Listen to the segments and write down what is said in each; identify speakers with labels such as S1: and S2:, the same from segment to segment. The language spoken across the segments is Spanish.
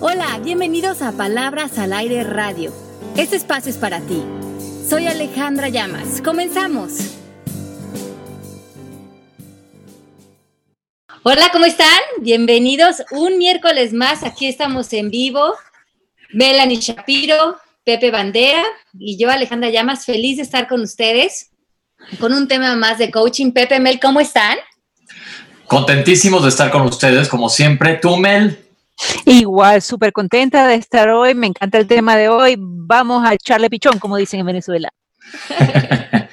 S1: Hola, bienvenidos a Palabras al Aire Radio. Este espacio es para ti. Soy Alejandra Llamas. Comenzamos. Hola, ¿cómo están? Bienvenidos un miércoles más. Aquí estamos en vivo. Melanie Shapiro, Pepe Bandera y yo, Alejandra Llamas, feliz de estar con ustedes con un tema más de coaching. Pepe, Mel, ¿cómo están?
S2: Contentísimos de estar con ustedes, como siempre. ¿Tú, Mel?
S3: Igual, súper contenta de estar hoy. Me encanta el tema de hoy. Vamos a echarle pichón, como dicen en Venezuela.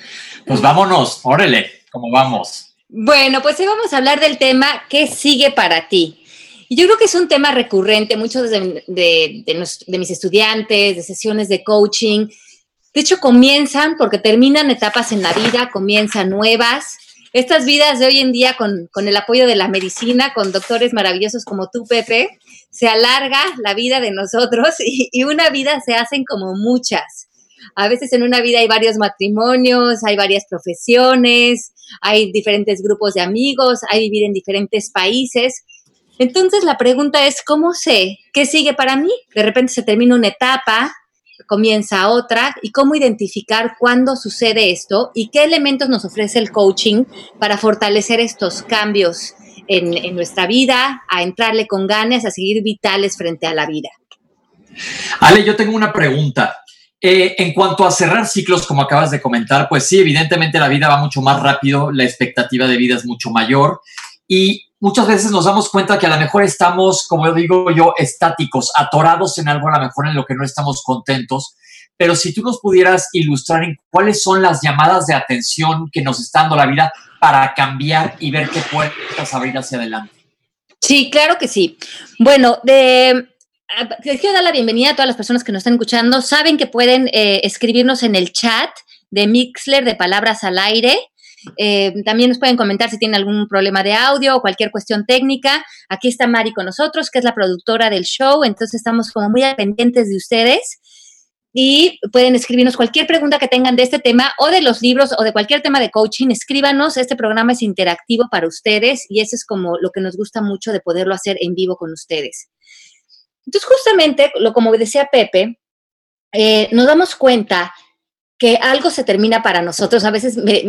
S2: pues vámonos, órale, ¿cómo vamos?
S1: Bueno, pues hoy vamos a hablar del tema ¿Qué sigue para ti? Y yo creo que es un tema recurrente, muchos de, de, mis estudiantes, de sesiones de coaching. De hecho, comienzan porque terminan etapas en la vida, comienzan nuevas. Estas vidas de hoy en día, con, con el apoyo de la medicina, con doctores maravillosos como tú, Pepe, se alarga la vida de nosotros y, y una vida se hacen como muchas. A veces en una vida hay varios matrimonios, hay varias profesiones, hay diferentes grupos de amigos, hay vivir en diferentes países. Entonces la pregunta es, ¿cómo sé qué sigue para mí? De repente se termina una etapa, comienza otra, y cómo identificar cuándo sucede esto y qué elementos nos ofrece el coaching para fortalecer estos cambios en, nuestra vida, a entrarle con ganas, a seguir vitales frente a la vida.
S2: Ale, yo tengo una pregunta. Eh, en cuanto a cerrar ciclos, como acabas de comentar, pues sí, evidentemente la vida va mucho más rápido, la expectativa de vida es mucho mayor y muchas veces nos damos cuenta que a lo mejor estamos, como digo yo, estáticos, atorados en algo, a lo mejor en lo que no estamos contentos. Pero si tú nos pudieras ilustrar en cuáles son las llamadas de atención que nos está dando la vida para cambiar y ver qué puertas abrir hacia adelante.
S1: Sí, claro que sí. Bueno, de, les quiero dar la bienvenida a todas las personas que nos están escuchando. Saben que pueden eh, escribirnos en el chat de Mixler de Palabras al Aire. Eh, también nos pueden comentar si tienen algún problema de audio o cualquier cuestión técnica. Aquí está Mari con nosotros, que es la productora del show, entonces estamos como muy pendientes de ustedes y pueden escribirnos cualquier pregunta que tengan de este tema o de los libros o de cualquier tema de coaching. Escríbanos, este programa es interactivo para ustedes y eso es como lo que nos gusta mucho de poderlo hacer en vivo con ustedes. Entonces, justamente, lo, como decía Pepe, eh, nos damos cuenta algo se termina para nosotros. A veces me,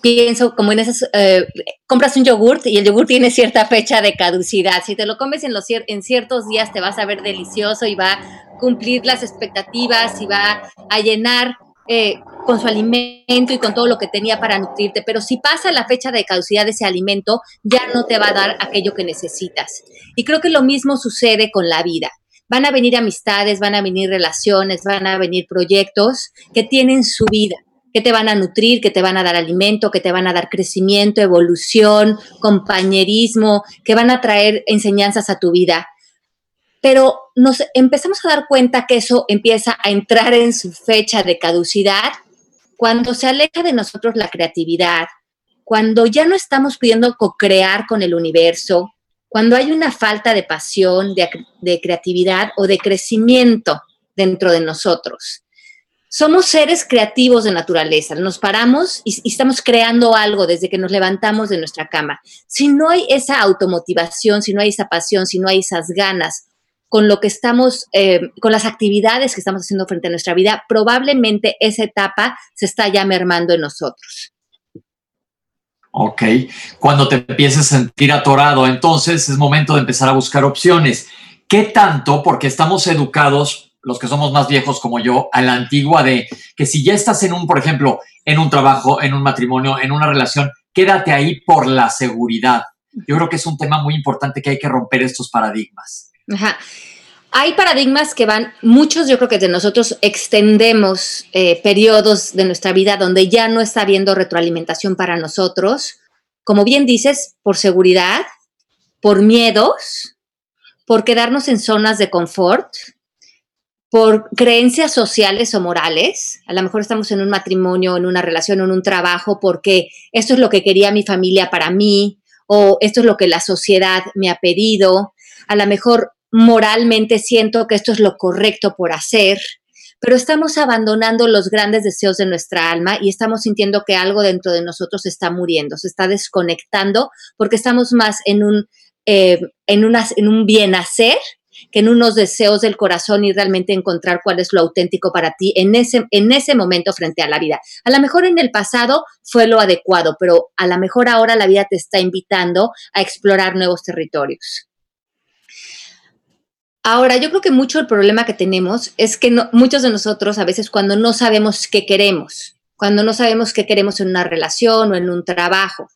S1: pienso como en esas, eh, compras un yogurt y el yogurt tiene cierta fecha de caducidad. Si te lo comes en, los, en ciertos días te vas a ver delicioso y va a cumplir las expectativas y va a llenar eh, con su alimento y con todo lo que tenía para nutrirte. Pero si pasa la fecha de caducidad de ese alimento, ya no te va a dar aquello que necesitas. Y creo que lo mismo sucede con la vida van a venir amistades, van a venir relaciones, van a venir proyectos que tienen su vida, que te van a nutrir, que te van a dar alimento, que te van a dar crecimiento, evolución, compañerismo, que van a traer enseñanzas a tu vida. Pero nos empezamos a dar cuenta que eso empieza a entrar en su fecha de caducidad cuando se aleja de nosotros la creatividad, cuando ya no estamos pudiendo co-crear con el universo, cuando hay una falta de pasión, de, creatividad o de crecimiento dentro de nosotros. Somos seres creativos de naturaleza, nos paramos y, estamos creando algo desde que nos levantamos de nuestra cama. Si no hay esa automotivación, si no hay esa pasión, si no hay esas ganas con lo que estamos, eh, con las actividades que estamos haciendo frente a nuestra vida, probablemente esa etapa se está ya mermando en nosotros.
S2: Ok, cuando te empieces a sentir atorado, entonces es momento de empezar a buscar opciones. ¿Qué tanto? Porque estamos educados, los que somos más viejos como yo, a la antigua de que si ya estás en un, por ejemplo, en un trabajo, en un matrimonio, en una relación, quédate ahí por la seguridad. Yo creo que es un tema muy importante que hay que romper estos paradigmas.
S1: Ajá. Hay paradigmas que van, muchos yo creo que de nosotros extendemos eh, periodos de nuestra vida donde ya no está habiendo retroalimentación para nosotros, como bien dices, por seguridad, por miedos, por quedarnos en zonas de confort, por creencias sociales o morales. A lo mejor estamos en un matrimonio, en una relación, en un trabajo, porque esto es lo que quería mi familia para mí, o esto es lo que la sociedad me ha pedido. A lo mejor moralmente siento que esto es lo correcto por hacer, pero estamos abandonando los grandes deseos de nuestra alma y estamos sintiendo que algo dentro de nosotros está muriendo, se está desconectando porque estamos más en un, eh, en, en un bien hacer que en unos deseos del corazón y realmente encontrar cuál es lo auténtico para ti en ese, en ese momento frente a la vida. A lo mejor en el pasado fue lo adecuado, pero a lo mejor ahora la vida te está invitando a explorar nuevos territorios. Ahora, yo creo que mucho el problema que tenemos es que muchos de nosotros a veces cuando no sabemos qué queremos, cuando no sabemos qué queremos en una relación o en un trabajo,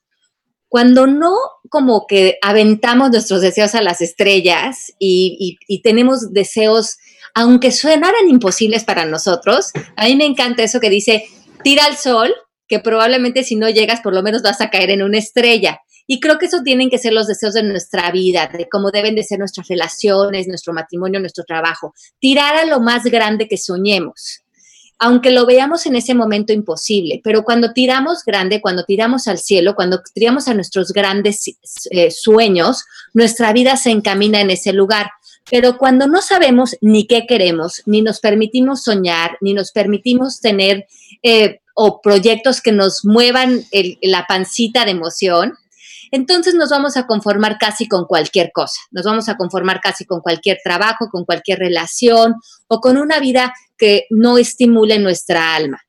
S1: cuando no como que aventamos nuestros deseos a las estrellas y, tenemos deseos, aunque suenaran imposibles para nosotros, a mí me encanta eso que dice, tira al sol, que probablemente si no llegas por lo menos vas a caer en una estrella. Y creo que esos tienen que ser los deseos de nuestra vida, de cómo deben de ser nuestras relaciones, nuestro matrimonio, nuestro trabajo. Tirar a lo más grande que soñemos aunque lo veamos en ese momento imposible, pero cuando tiramos grande, cuando tiramos al cielo, cuando tiramos a nuestros grandes eh, sueños, nuestra vida se encamina en ese lugar. Pero cuando no sabemos ni qué queremos, ni nos permitimos soñar, ni nos permitimos tener eh, o proyectos que nos muevan la pancita de emoción, entonces nos vamos a conformar casi con cualquier cosa, nos vamos a conformar casi con cualquier trabajo, con cualquier relación o con una vida que no estimule nuestra alma.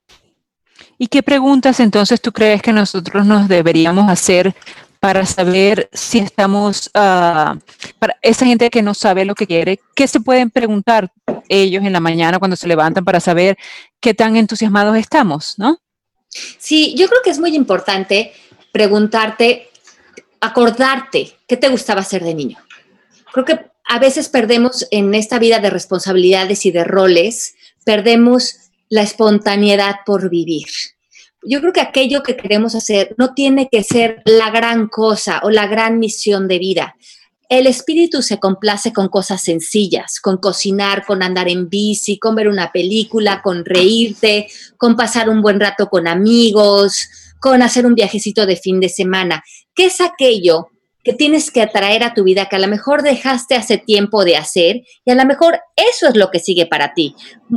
S3: ¿Y qué preguntas entonces tú crees que nosotros nos deberíamos hacer para saber si estamos, uh, para esa gente que no sabe lo que quiere, ¿qué se pueden preguntar ellos en la mañana cuando se levantan para saber qué tan entusiasmados estamos, no?
S1: Sí, yo creo que es muy importante preguntarte acordarte qué te gustaba hacer de niño. Creo que a veces perdemos en esta vida de responsabilidades y de roles, perdemos la espontaneidad por vivir. Yo creo que aquello que queremos hacer no tiene que ser la gran cosa o la gran misión de vida. El espíritu se complace con cosas sencillas, con cocinar, con andar en bici, con ver una película, con reírte, con pasar un buen rato con amigos, con hacer un viajecito de fin de semana. ¿Qué es aquello que tienes que atraer a tu vida que a lo mejor dejaste hace tiempo de hacer y a lo mejor eso es lo que sigue para ti?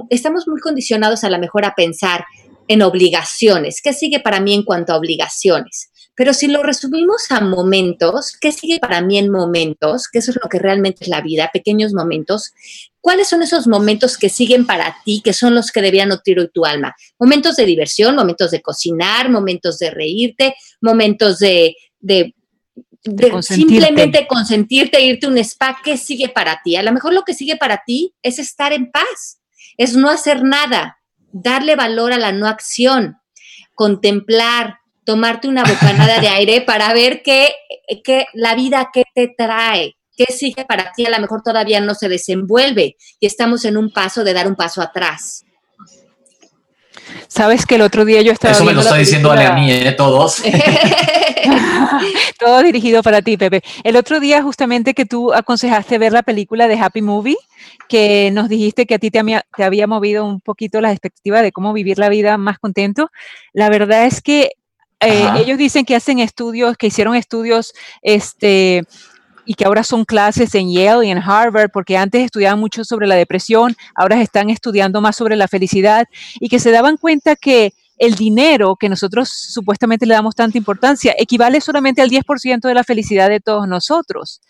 S1: Estamos muy condicionados a lo mejor a pensar en obligaciones. ¿Qué sigue para mí en cuanto a obligaciones? Pero si lo resumimos a momentos, ¿qué sigue para mí en momentos? Que eso es lo que realmente es la vida, pequeños momentos. ¿Cuáles son esos momentos que siguen para ti, que son los que debían nutrir tu alma? Momentos de diversión, momentos de cocinar, momentos de reírte, momentos de, de, simplemente consentirte, irte a un spa. ¿Qué sigue para ti? A lo mejor lo que sigue para ti es estar en paz, es no hacer nada, darle valor a la no acción, contemplar, tomarte una bocanada de aire para ver qué, qué la vida qué te trae, qué sigue para ti, a lo mejor todavía no se desenvuelve y estamos en un paso de dar un paso atrás.
S3: Sabes que el otro día yo estaba.
S2: Eso me lo está diciendo a mí, ¿eh? Todos.
S3: Todo dirigido para ti, Pepe. El otro día, justamente que tú aconsejaste ver la película de Happy Movie, que nos dijiste que a ti te, te había movido un poquito la expectativa de cómo vivir la vida más contento. La verdad es que eh, ellos dicen que hacen estudios, que hicieron estudios, este, y que ahora son clases en Yale y en Harvard, porque antes estudiaban mucho sobre la depresión, ahora están estudiando más sobre la felicidad, y que se daban cuenta que el dinero que nosotros supuestamente le damos tanta importancia equivale solamente al 10% de la felicidad de todos nosotros.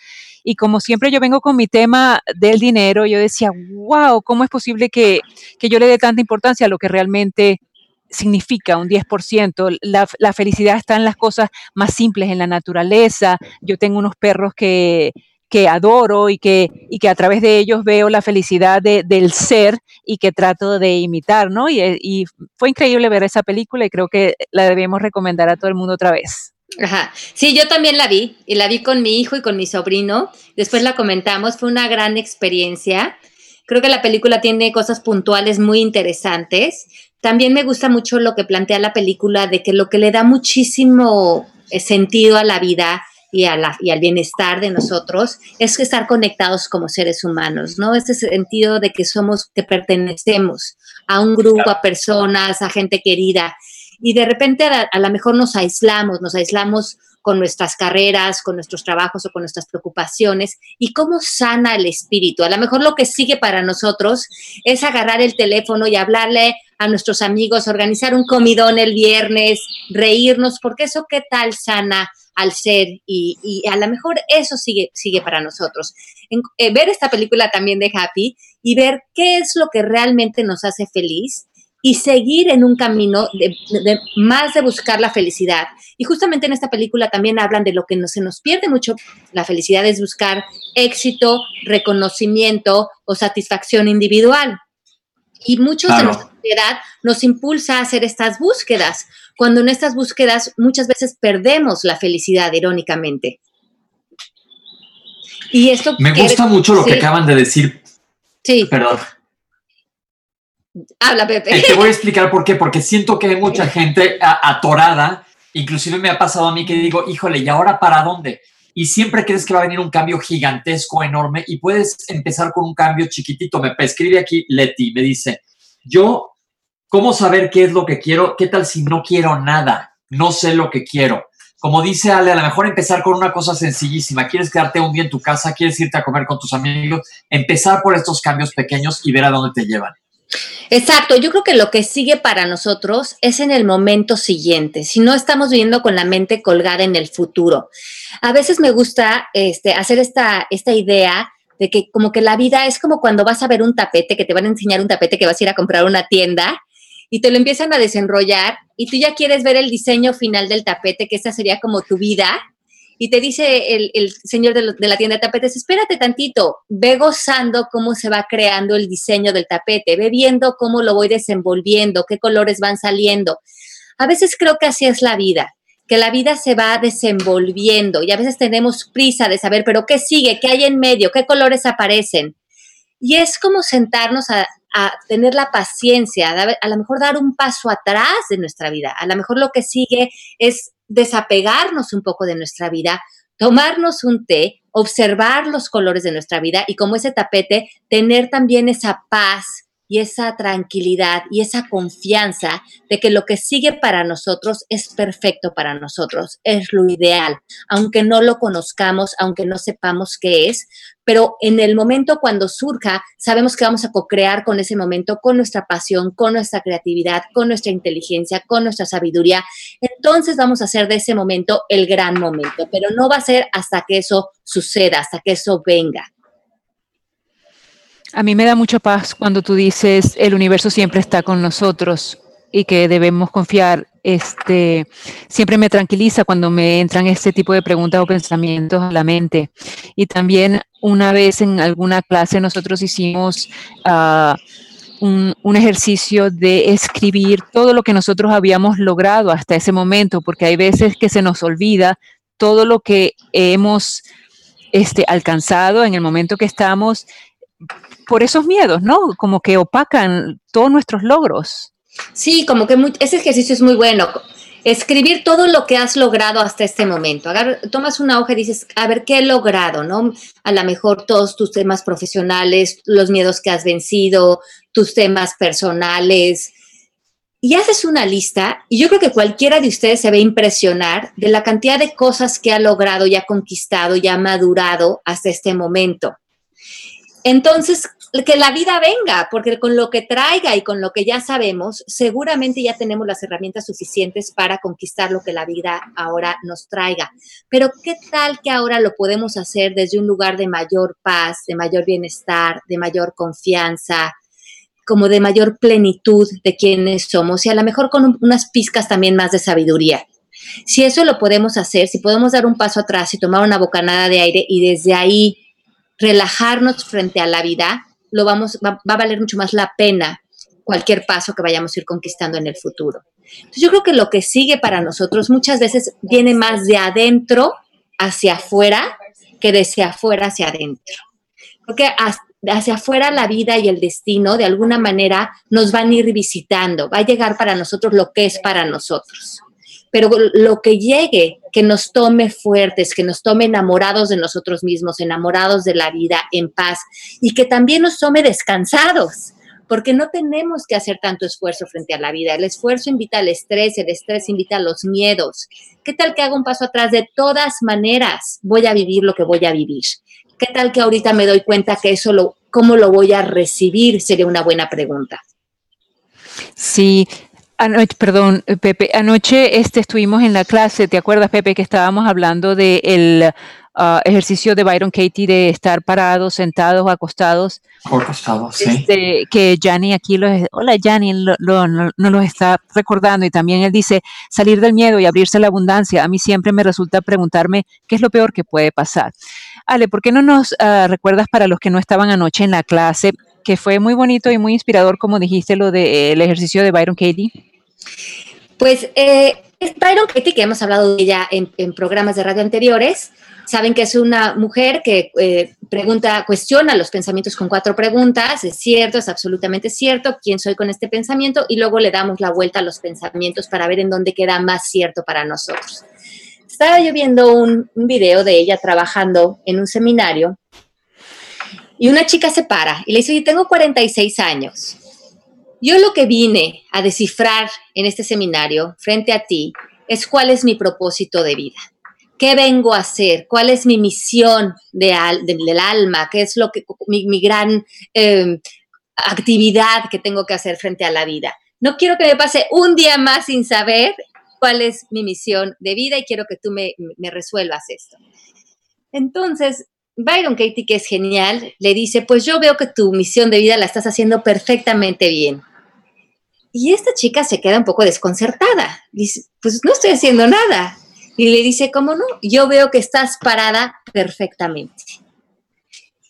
S3: Y como siempre yo vengo con mi tema del dinero, yo decía, wow, ¿cómo es posible que, que yo le dé tanta importancia a lo que realmente significa un 10%. La, la, felicidad está en las cosas más simples, en la naturaleza. Yo tengo unos perros que, que adoro y que, y que a través de ellos veo la felicidad del ser y que trato de imitar, ¿no? Y, y, fue increíble ver esa película y creo que la debemos recomendar a todo el mundo otra vez.
S1: Ajá. Sí, yo también la vi y la vi con mi hijo y con mi sobrino. Después la comentamos, fue una gran experiencia. Creo que la película tiene cosas puntuales muy interesantes. También me gusta mucho lo que plantea la película de que lo que le da muchísimo eh, sentido a la vida y, al bienestar de nosotros es que estar conectados como seres humanos, ¿no? Este sentido de que somos, que pertenecemos a un grupo, a personas, a gente querida. Y de repente a, a lo mejor nos aislamos, nos aislamos con nuestras carreras, con nuestros trabajos o con nuestras preocupaciones y cómo sana el espíritu. A lo mejor lo que sigue para nosotros es agarrar el teléfono y hablarle a nuestros amigos, organizar un comidón el viernes, reírnos, porque eso qué tal sana al ser y, a lo mejor eso sigue, sigue para nosotros. Eh, ver esta película también de Happy y ver qué es lo que realmente nos hace feliz y seguir en un camino de, más de buscar la felicidad. Y justamente en esta película también hablan de lo que no, se nos pierde mucho la felicidad es buscar éxito, reconocimiento o satisfacción individual. Y muchos de nuestra sociedad nos impulsa a hacer estas búsquedas, cuando en estas búsquedas muchas veces perdemos la felicidad, irónicamente.
S2: Y esto me gusta mucho lo que acaban de decir.
S1: Sí.
S2: Perdón.
S1: Habla, Pepe.
S2: Eh, te voy a explicar por qué, porque siento que hay mucha gente atorada, inclusive me ha pasado a mí que digo, híjole, ¿y ahora para dónde? y siempre crees que va a venir un cambio gigantesco, enorme, y puedes empezar con un cambio chiquitito. Me escribe aquí Leti, me dice, yo, ¿cómo saber qué es lo que quiero? ¿Qué tal si no quiero nada? No sé lo que quiero. Como dice Ale, a lo mejor empezar con una cosa sencillísima. ¿Quieres quedarte un día en tu casa? ¿Quieres irte a comer con tus amigos? Empezar por estos cambios pequeños y ver a dónde te llevan.
S1: Exacto, yo creo que lo que sigue para nosotros es en el momento siguiente, si no estamos viviendo con la mente colgada en el futuro. A veces me gusta este, hacer esta, esta idea de que como que la vida es como cuando vas a ver un tapete, que te van a enseñar un tapete que vas a ir a comprar una tienda y te lo empiezan a desenrollar y tú ya quieres ver el diseño final del tapete, que esa sería como tu vida y te dice el, señor de, la tienda de tapetes, espérate tantito, ve gozando cómo se va creando el diseño del tapete, ve viendo cómo lo voy desenvolviendo, qué colores van saliendo. A veces creo que así es la vida, que la vida se va desenvolviendo y a veces tenemos prisa de saber, pero ¿qué sigue? ¿Qué hay en medio? ¿Qué colores aparecen? Y es como sentarnos a, a tener la paciencia, a, lo mejor dar un paso atrás de nuestra vida. A lo mejor lo que sigue es desapegarnos un poco de nuestra vida, tomarnos un té, observar los colores de nuestra vida y como ese tapete, tener también esa paz y esa tranquilidad y esa confianza de que lo que sigue para nosotros es perfecto para nosotros, es lo ideal, aunque no lo conozcamos, aunque no sepamos qué es, pero en el momento cuando surja, sabemos que vamos a co-crear con ese momento, con nuestra pasión, con nuestra creatividad, con nuestra inteligencia, con nuestra sabiduría. Entonces vamos a hacer de ese momento el gran momento, pero no va a ser hasta que eso suceda, hasta que eso venga.
S3: A mí me da mucha paz cuando tú dices el universo siempre está con nosotros y que debemos confiar. Este, siempre me tranquiliza cuando me entran este tipo de preguntas o pensamientos a la mente. Y también una vez en alguna clase nosotros hicimos un, un, ejercicio de escribir todo lo que nosotros habíamos logrado hasta ese momento, porque hay veces que se nos olvida todo lo que hemos este, alcanzado en el momento que estamos por esos miedos, ¿no? Como que opacan todos nuestros logros.
S1: Sí, como que ese ejercicio es muy bueno. Escribir todo lo que has logrado hasta este momento. tomas una hoja y dices, a ver, ¿qué he logrado? ¿No? A lo mejor todos tus temas profesionales, los miedos que has vencido, tus temas personales. Y haces una lista y yo creo que cualquiera de ustedes se ve impresionar de la cantidad de cosas que ha logrado y ha conquistado y ha madurado hasta este momento. Entonces, que la vida venga, porque con lo que traiga y con lo que ya sabemos, seguramente ya tenemos las herramientas suficientes para conquistar lo que la vida ahora nos traiga. Pero ¿qué tal que ahora lo podemos hacer desde un lugar de mayor paz, de mayor bienestar, de mayor confianza? como de mayor plenitud de quienes somos y a lo mejor con unas pizcas también más de sabiduría. Si eso lo podemos hacer, si podemos dar un paso atrás y tomar una bocanada de aire y desde ahí relajarnos frente a la vida, lo vamos, va, a valer mucho más la pena cualquier paso que vayamos a ir conquistando en el futuro. Entonces yo creo que lo que sigue para nosotros muchas veces viene más de adentro hacia afuera que de hacia afuera hacia adentro. Porque hacia afuera la vida y el destino de alguna manera nos van a ir visitando, va a llegar para nosotros lo que es para nosotros pero lo que llegue, que nos tome fuertes, que nos tome enamorados de nosotros mismos, enamorados de la vida, en paz, y que también nos tome descansados, porque no tenemos que hacer tanto esfuerzo frente a la vida. El esfuerzo invita al estrés, el estrés invita a los miedos. ¿Qué tal que hago un paso atrás? De todas maneras, voy a vivir lo que voy a vivir. ¿Qué tal que ahorita me doy cuenta que eso lo, cómo lo voy a recibir? Sería una buena pregunta.
S3: Sí, Anoche, perdón, Pepe, anoche este, estuvimos en la clase, ¿te acuerdas, Pepe, que estábamos hablando del ah, ejercicio de Byron Katie de estar parados, sentados o acostados?
S2: Acostados,
S3: sí. Este, que Jani aquí, lo, hola Jani, lo, no, nos está recordando y también él dice, salir del miedo y abrirse a la abundancia. A mí siempre me resulta preguntarme qué es lo peor que puede pasar. Ale, ¿por qué no nos ah, recuerdas para los que no estaban anoche en la clase que fue muy bonito y muy inspirador, como dijiste, lo del ejercicio de Byron Katie?
S1: Pues eh, Byron Katie, que hemos hablado de ella en, programas de radio anteriores, saben que es una mujer que eh, pregunta, cuestiona los pensamientos con cuatro preguntas, es cierto, es absolutamente cierto, quién soy con este pensamiento, y luego le damos la vuelta a los pensamientos para ver en dónde queda más cierto para nosotros. Estaba yo viendo un video de ella trabajando en un seminario y una chica se para y le dice, oye, tengo 46 años. Yo lo que vine a descifrar en este seminario frente a ti es cuál es mi propósito de vida. ¿Qué vengo a hacer? ¿Cuál es mi misión de del alma? ¿Qué es lo que mi, gran em, actividad que tengo que hacer frente a la vida? No quiero que me pase un día más sin saber cuál es mi misión de vida y quiero que tú me resuelvas esto. Entonces, Byron Katie, que es genial, le dice, pues yo veo que tu misión de vida la estás haciendo perfectamente bien. Y esta chica se queda un poco desconcertada. Dice, pues no estoy haciendo nada. Y le dice, ¿cómo no? Yo veo que estás parada perfectamente.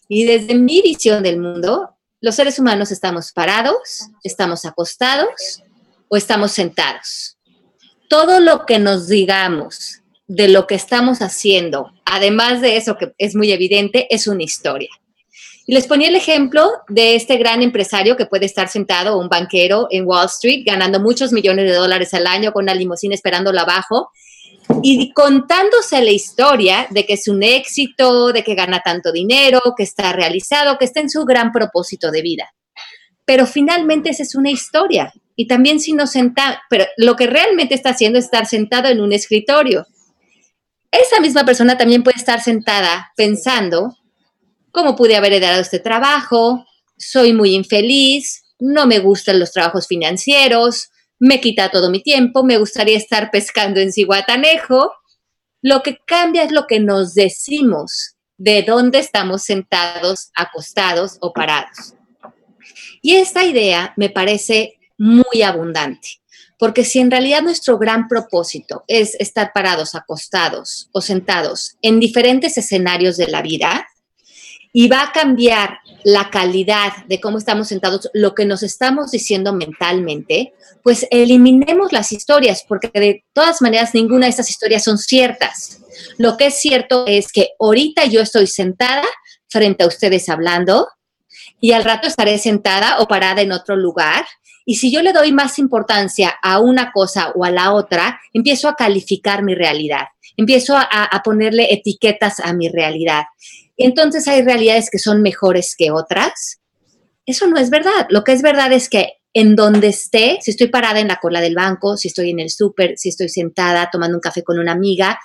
S1: Y desde mi visión del mundo, los seres humanos estamos parados, estamos acostados o estamos sentados. Todo lo que nos digamos de lo que estamos haciendo, además de eso que es muy evidente, es una historia. Y les ponía el ejemplo de este gran empresario que puede estar sentado, un banquero en Wall Street, ganando muchos millones de dólares al año con una limusina esperándolo abajo y contándose la historia de que es un éxito, de que gana tanto dinero, que está realizado, que está en su gran propósito de vida. Pero finalmente esa es una historia. Y también si no senta, pero lo que realmente está haciendo es estar sentado en un escritorio esa misma persona también puede estar sentada pensando, ¿cómo pude haber heredado este trabajo? Soy muy infeliz, no me gustan los trabajos financieros, me quita todo mi tiempo, me gustaría estar pescando en Ciguatanejo. Lo que cambia es lo que nos decimos de dónde estamos sentados, acostados o parados. Y esta idea me parece muy abundante. Porque si en realidad nuestro gran propósito es estar parados, acostados o sentados en diferentes escenarios de la vida, y va a cambiar la calidad de cómo estamos sentados, lo que nos estamos diciendo mentalmente, pues eliminemos las historias, porque de todas maneras ninguna de estas historias son ciertas. Lo que es cierto es que ahorita yo estoy sentada frente a ustedes hablando y al rato estaré sentada o parada en otro lugar y si yo le doy más importancia a una cosa o a la otra, empiezo a calificar mi realidad, empiezo a, ponerle etiquetas a mi realidad. Entonces hay realidades que son mejores que otras. Eso no es verdad. Lo que es verdad es que en donde esté, si estoy parada en la cola del banco, si estoy en el súper, si estoy sentada tomando un café con una amiga,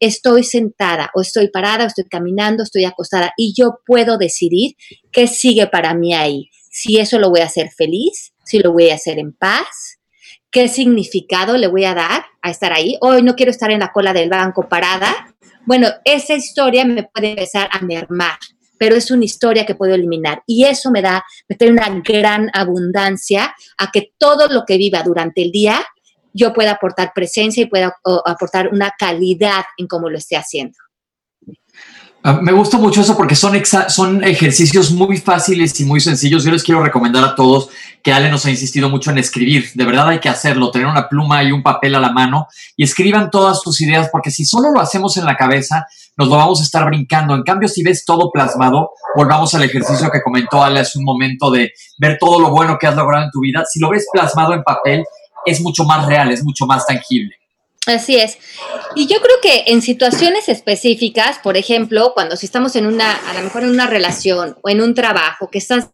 S1: estoy sentada o estoy parada o estoy caminando, estoy acostada y yo puedo decidir qué sigue para mí ahí. Si eso lo voy a hacer feliz, si lo voy a hacer en paz, qué significado le voy a dar a estar ahí. Hoy no quiero estar en la cola del banco parada. Bueno, esa historia me puede empezar a mermar, pero es una historia que puedo eliminar y eso me da, me trae una gran abundancia a que todo lo que viva durante el día yo pueda aportar presencia y pueda aportar una calidad en cómo lo esté haciendo.
S2: Ah, me gusta mucho eso porque son, son ejercicios muy fáciles y muy sencillos. Yo les quiero recomendar a todos que Ale nos ha insistido mucho en escribir. De verdad hay que hacerlo, tener una pluma y un papel a la mano y escriban todas tus ideas porque si solo lo hacemos en la cabeza, nos lo vamos a estar brincando. En cambio, si ves todo plasmado, volvamos al ejercicio que comentó Ale hace un momento de ver todo lo bueno que has logrado en tu vida. Si lo ves plasmado en papel, es mucho más real, es mucho más tangible.
S1: Así es. Y yo creo que en situaciones específicas, por ejemplo, cuando si estamos en una, a lo mejor en una relación o en un trabajo, que estás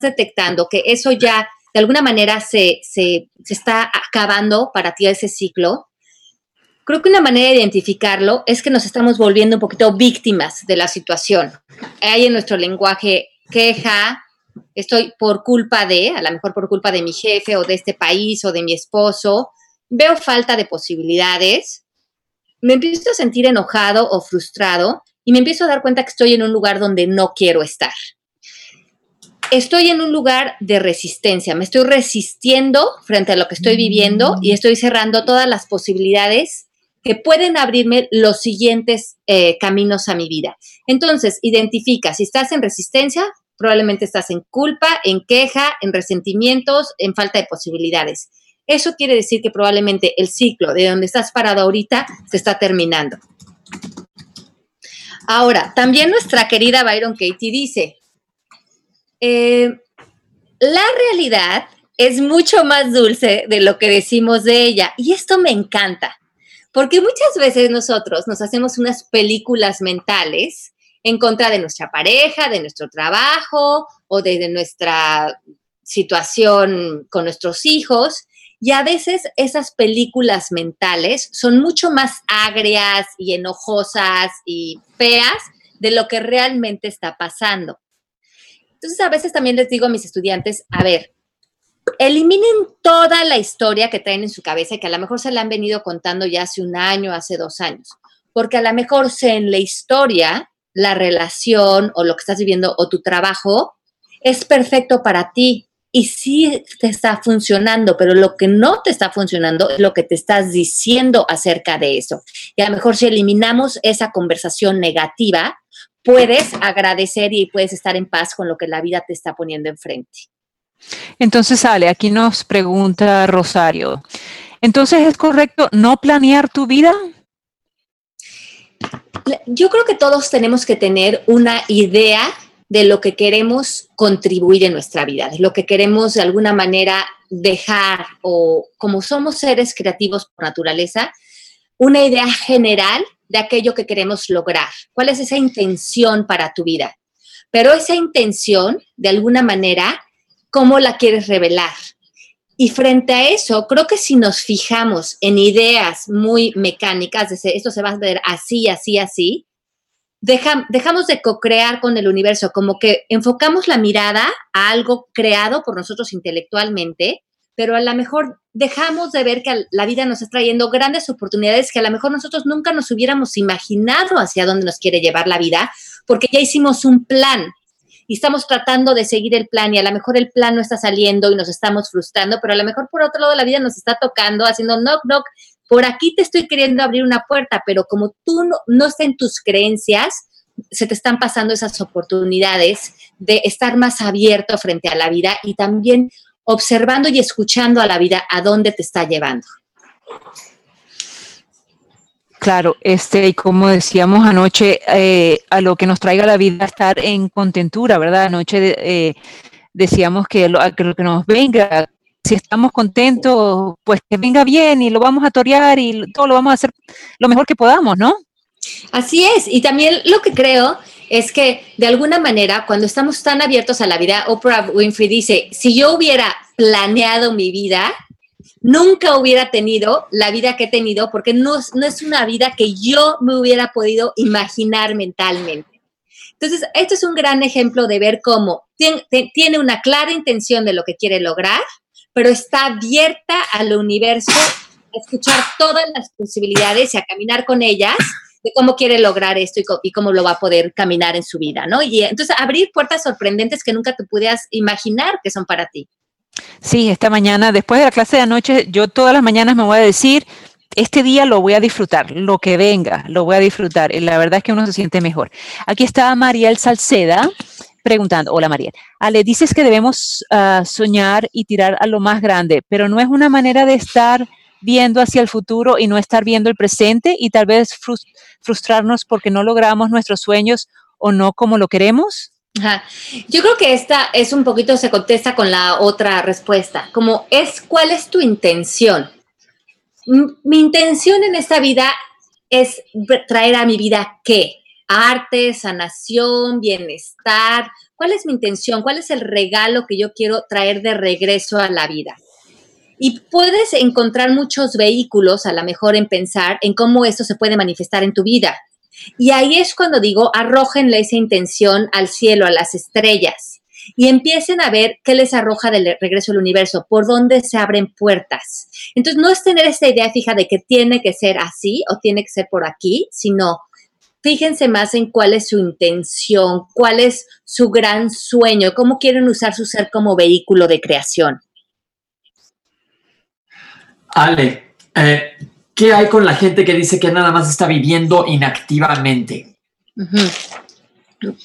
S1: detectando que eso ya de alguna manera se, se, se está acabando para ti ese ciclo, creo que una manera de identificarlo es que nos estamos volviendo un poquito víctimas de la situación. Hay en nuestro lenguaje queja, estoy por culpa de, a lo mejor por culpa de mi jefe o de este país o de mi esposo, veo falta de posibilidades, me empiezo a sentir enojado o frustrado y me empiezo a dar cuenta que estoy en un lugar donde no quiero estar. Estoy en un lugar de resistencia, me estoy resistiendo frente a lo que estoy viviendo y estoy cerrando todas las posibilidades que pueden abrirme los siguientes eh, caminos a mi vida. Entonces, identifica, si estás en resistencia, probablemente estás en culpa, en queja, en resentimientos, en falta de posibilidades. Eso quiere decir que probablemente el ciclo de donde estás parado ahorita se está terminando. Ahora, también nuestra querida Byron Katie dice, eh, la realidad es mucho más dulce de lo que decimos de ella y esto me encanta, porque muchas veces nosotros nos hacemos unas películas mentales en contra de nuestra pareja, de nuestro trabajo o de nuestra situación con nuestros hijos y a veces esas películas mentales son mucho más agrias y enojosas y feas de lo que realmente está pasando. Entonces a veces también les digo a mis estudiantes, a ver, eliminen toda la historia que traen en su cabeza y que a lo mejor se la han venido contando ya hace un año, hace dos años, porque a lo mejor sé en la historia, la relación o lo que estás viviendo o tu trabajo es perfecto para ti, y sí te está funcionando, pero lo que no te está funcionando es lo que te estás diciendo acerca de eso. Y a lo mejor si eliminamos esa conversación negativa, puedes agradecer y puedes estar en paz con lo que la vida te está poniendo enfrente.
S3: Entonces, Ale, aquí nos pregunta Rosario. Entonces, ¿es correcto no planear tu vida?
S1: Yo creo que todos tenemos que tener una idea de lo que queremos contribuir en nuestra vida, de lo que queremos de alguna manera dejar o como somos seres creativos por naturaleza, una idea general de aquello que queremos lograr. ¿Cuál es esa intención para tu vida? Pero esa intención, de alguna manera, ¿cómo la quieres revelar? Y frente a eso, creo que si nos fijamos en ideas muy mecánicas, de esto se va a ver así, así, así, dejamos de co-crear con el universo, como que enfocamos la mirada a algo creado por nosotros intelectualmente, pero a lo mejor dejamos de ver que la vida nos está trayendo grandes oportunidades que a lo mejor nosotros nunca nos hubiéramos imaginado hacia dónde nos quiere llevar la vida, porque ya hicimos un plan y estamos tratando de seguir el plan y a lo mejor el plan no está saliendo y nos estamos frustrando, pero a lo mejor por otro lado la vida nos está tocando, haciendo knock, knock, por aquí te estoy queriendo abrir una puerta, pero como tú no, no en tus creencias, se te están pasando esas oportunidades de estar más abierto frente a la vida y también observando y escuchando a la vida a dónde te está llevando.
S3: Claro, este, y como decíamos anoche, eh, a lo que nos traiga la vida estar en contentura, ¿verdad? Anoche eh, decíamos que lo, que lo que nos venga, si estamos contentos, pues que venga bien y lo vamos a torear y todo lo vamos a hacer lo mejor que podamos, ¿no?
S1: Así es, y también lo que creo es que de alguna manera cuando estamos tan abiertos a la vida, Oprah Winfrey dice, si yo hubiera planeado mi vida, nunca hubiera tenido la vida que he tenido porque no, no es una vida que yo me hubiera podido imaginar mentalmente. Entonces, esto es un gran ejemplo de ver cómo tiene una clara intención de lo que quiere lograr, pero está abierta al universo a escuchar todas las posibilidades y a caminar con ellas de cómo quiere lograr esto y, cómo lo va a poder caminar en su vida, ¿no? Y entonces abrir puertas sorprendentes que nunca te pudieras imaginar que son para ti.
S3: Sí, esta mañana, después de la clase de anoche, yo todas las mañanas me voy a decir, este día lo voy a disfrutar, lo que venga, lo voy a disfrutar. Y la verdad es que uno se siente mejor. Aquí está Mariel Salceda preguntando, hola María, Ale, dices que debemos ah, soñar y tirar a lo más grande, pero no es una manera de estar viendo hacia el futuro y no estar viendo el presente y tal vez frustrarnos porque no logramos nuestros sueños o no como lo queremos?
S1: Yo creo que esta es un poquito, se contesta con la otra respuesta, como es cuál es tu intención. Mi intención en esta vida es traer a mi vida qué? Arte, sanación, bienestar, ¿Cuál es mi intención? ¿Cuál es el regalo que yo quiero traer de regreso a la vida? Y puedes encontrar muchos vehículos, a lo mejor en pensar en cómo esto se puede manifestar en tu vida. Y ahí es cuando digo, arrojenle esa intención al cielo, a las estrellas, y empiecen a ver qué les arroja del regreso al universo, por dónde se abren puertas. Entonces, no es tener esta idea fija de que tiene que ser así o tiene que ser por aquí, sino fíjense más en cuál es su intención, cuál es su gran sueño, cómo quieren usar su ser como vehículo de creación.
S2: Ale, eh, ¿qué hay con la gente que dice que nada más está viviendo inactivamente?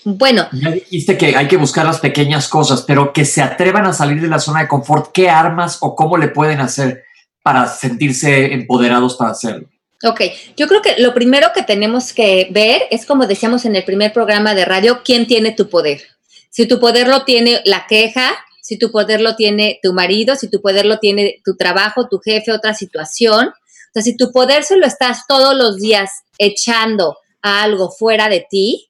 S1: Bueno.
S2: Ya dijiste que hay que buscar las pequeñas cosas, pero que se atrevan a salir de la zona de confort, ¿qué armas o cómo le pueden hacer para sentirse empoderados para hacerlo?
S1: Ok, yo creo que lo primero que tenemos que ver es, como decíamos en el primer programa de radio, quién tiene tu poder. Si tu poder lo tiene la queja, si tu poder lo tiene tu marido, si tu poder lo tiene tu trabajo, tu jefe, otra situación. O sea, si tu poder se lo estás todos los días echando a algo fuera de ti,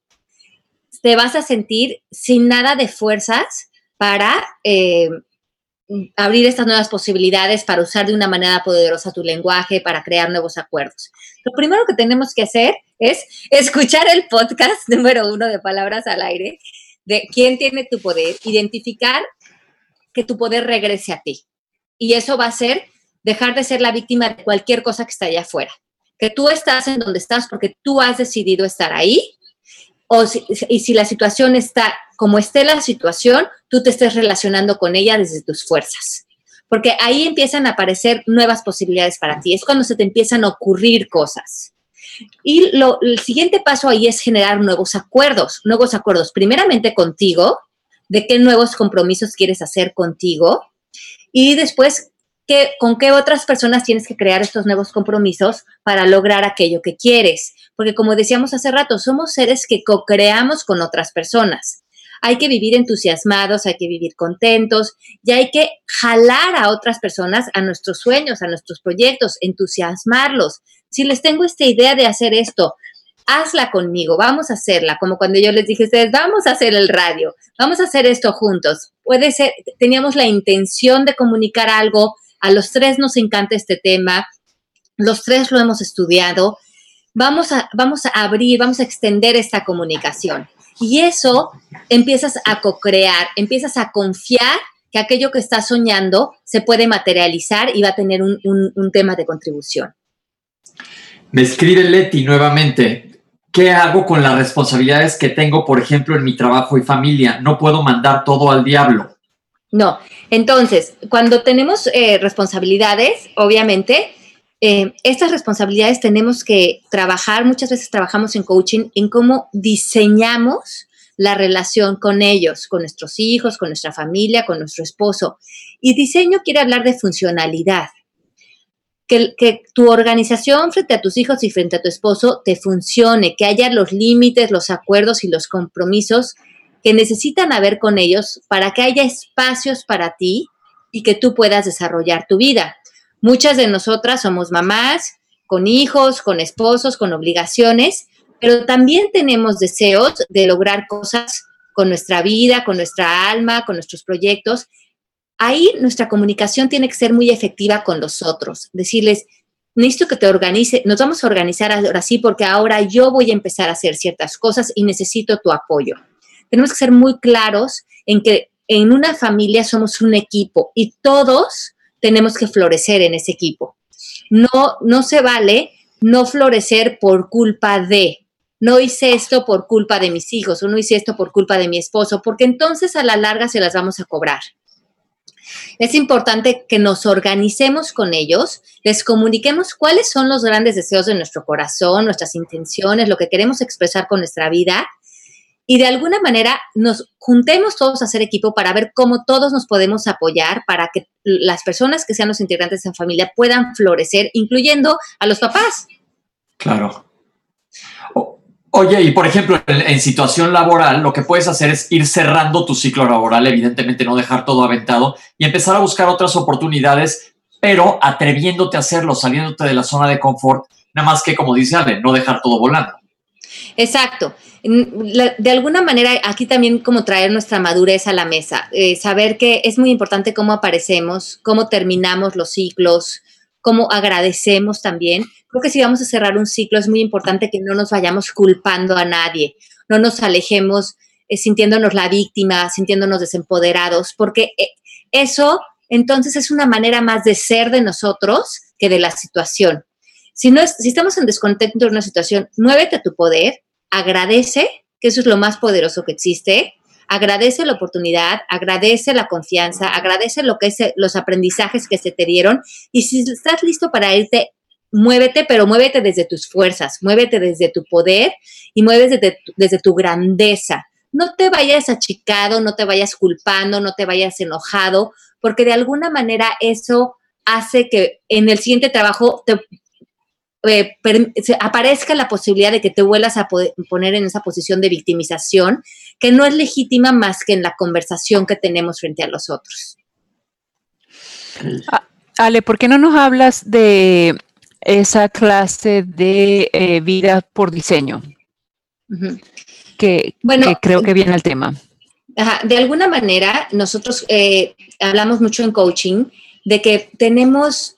S1: te vas a sentir sin nada de fuerzas para eh, abrir estas nuevas posibilidades, para usar de una manera poderosa tu lenguaje, para crear nuevos acuerdos. Lo primero que tenemos que hacer es escuchar el podcast número uno de Palabras al Aire, de quién tiene tu poder, identificar que tu poder regrese a ti. Y eso va a ser dejar de ser la víctima de cualquier cosa que está allá afuera. Que tú estás en donde estás porque tú has decidido estar ahí y si la situación está como esté la situación, tú te estés relacionando con ella desde tus fuerzas. Porque ahí empiezan a aparecer nuevas posibilidades para ti. Es cuando se te empiezan a ocurrir cosas. Y el siguiente paso ahí es generar nuevos acuerdos, nuevos acuerdos, primeramente contigo, de qué nuevos compromisos quieres hacer contigo y después con qué otras personas tienes que crear estos nuevos compromisos para lograr aquello que quieres. Porque como decíamos hace rato, somos seres que co-creamos con otras personas. Hay que vivir entusiasmados, hay que vivir contentos y hay que jalar a otras personas a nuestros sueños, a nuestros proyectos, entusiasmarlos. Si les tengo esta idea de hacer esto, hazla conmigo, vamos a hacerla, como cuando yo les dije a ustedes, vamos a hacer el radio, vamos a hacer esto juntos. Puede ser, teníamos la intención de comunicar algo, a los tres nos encanta este tema, los tres lo hemos estudiado, vamos a, vamos a abrir, vamos a extender esta comunicación. Y eso empiezas a co-crear, empiezas a confiar que aquello que estás soñando se puede materializar y va a tener un, un tema de contribución.
S2: Me escribe Leti nuevamente. ¿Qué hago con las responsabilidades que tengo, por ejemplo, en mi trabajo y familia? No puedo mandar todo al diablo.
S1: No, entonces, cuando tenemos eh, responsabilidades, obviamente, eh, estas responsabilidades tenemos que trabajar, muchas veces trabajamos en coaching, en cómo diseñamos la relación con ellos, con nuestros hijos, con nuestra familia, con nuestro esposo. Y diseño quiere hablar de funcionalidad. Que, que, tu organización frente a tus hijos y frente a tu esposo te funcione, que haya los límites, los acuerdos y los compromisos que necesitan haber con ellos para que haya espacios para ti y que tú puedas desarrollar tu vida. Muchas de nosotras somos mamás, con hijos, con esposos, con obligaciones, pero también tenemos deseos de lograr cosas con nuestra vida, con nuestra alma, con nuestros proyectos. Ahí nuestra comunicación tiene que ser muy efectiva con los otros. Decirles, necesito que te organice, nos vamos a organizar ahora sí porque ahora yo voy a empezar a hacer ciertas cosas y necesito tu apoyo tenemos que ser muy claros en que en una familia somos un equipo y todos tenemos que florecer en ese equipo. No, no se vale no florecer por culpa de, no hice esto por culpa de mis hijos o no hice esto por culpa de mi esposo, porque entonces a la larga se las vamos a cobrar. Es importante que nos organicemos con ellos, les comuniquemos cuáles son los grandes deseos de nuestro corazón, nuestras intenciones, lo que queremos expresar con nuestra vida y de alguna manera nos juntemos todos a hacer equipo para ver cómo todos nos podemos apoyar para que las personas que sean los integrantes de la familia puedan florecer, incluyendo a los papás.
S2: Claro. oye, y por ejemplo, en, situación laboral, lo que puedes hacer es ir cerrando tu ciclo laboral, evidentemente no dejar todo aventado y empezar a buscar otras oportunidades, pero atreviéndote a hacerlo, saliéndote de la zona de confort, nada más que, como dice Ale, no dejar todo volando.
S1: Exacto. De alguna manera, aquí también como traer nuestra madurez a la mesa, eh, saber que es muy importante cómo aparecemos, cómo terminamos los ciclos, cómo agradecemos también. Creo que si vamos a cerrar un ciclo es muy importante que no nos vayamos culpando a nadie, no nos alejemos eh, sintiéndonos la víctima, sintiéndonos desempoderados, porque eh, eso entonces es una manera más de ser de nosotros que de la situación. Si, no si estamos en descontento de una situación, muévete a tu poder, agradece, que eso es lo más poderoso que existe, agradece la oportunidad, agradece la confianza, agradece lo que es los aprendizajes que se te dieron y si estás listo para irte, muévete, pero muévete desde tus fuerzas, muévete desde tu poder y muévete desde, desde tu grandeza. No te vayas achicado, no te vayas culpando, no te vayas enojado, porque de alguna manera eso hace que en el siguiente trabajo te eh, aparezca la posibilidad de que te vuelvas a poner en esa posición de victimización, que no es legítima más que en la conversación que tenemos frente a los otros.
S3: Ah, Ale, ¿por qué no nos hablas de esa clase de eh, vida por diseño? que, bueno, creo que viene al tema.
S1: de alguna manera, nosotros eh, hablamos mucho en coaching de que tenemos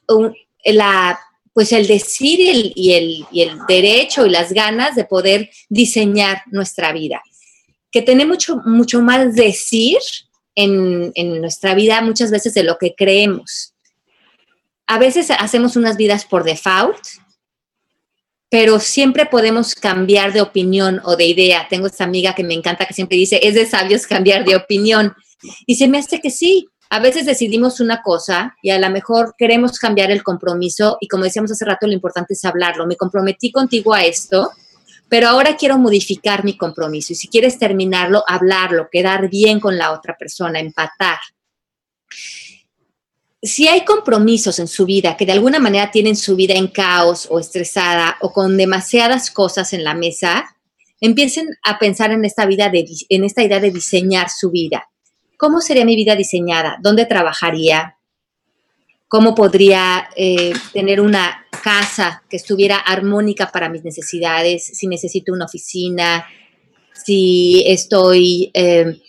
S1: la pues el decir y el, el, derecho y las ganas de poder diseñar nuestra vida. Que tenemos mucho, mucho más decir en, en nuestra vida muchas veces de lo que creemos. A veces hacemos unas vidas por default, pero siempre podemos cambiar de opinión o de idea. Tengo esta amiga que me encanta que siempre dice, es de sabios cambiar de opinión. Y se me hace que sí, a veces decidimos una cosa y a lo mejor queremos cambiar el compromiso y como decíamos hace rato, lo importante es hablarlo. Me comprometí contigo a esto, pero ahora quiero modificar mi compromiso y si quieres terminarlo, hablarlo, quedar bien con la otra persona, empatar. Si hay compromisos en su vida que de alguna manera tienen su vida en caos o estresada o con demasiadas cosas en la mesa, empiecen a pensar en esta vida de, en esta idea de diseñar su vida ¿cómo sería mi vida diseñada? ¿Dónde trabajaría? ¿Cómo podría eh, tener una casa que estuviera armónica para mis necesidades? Si necesito una oficina, si estoy, eh,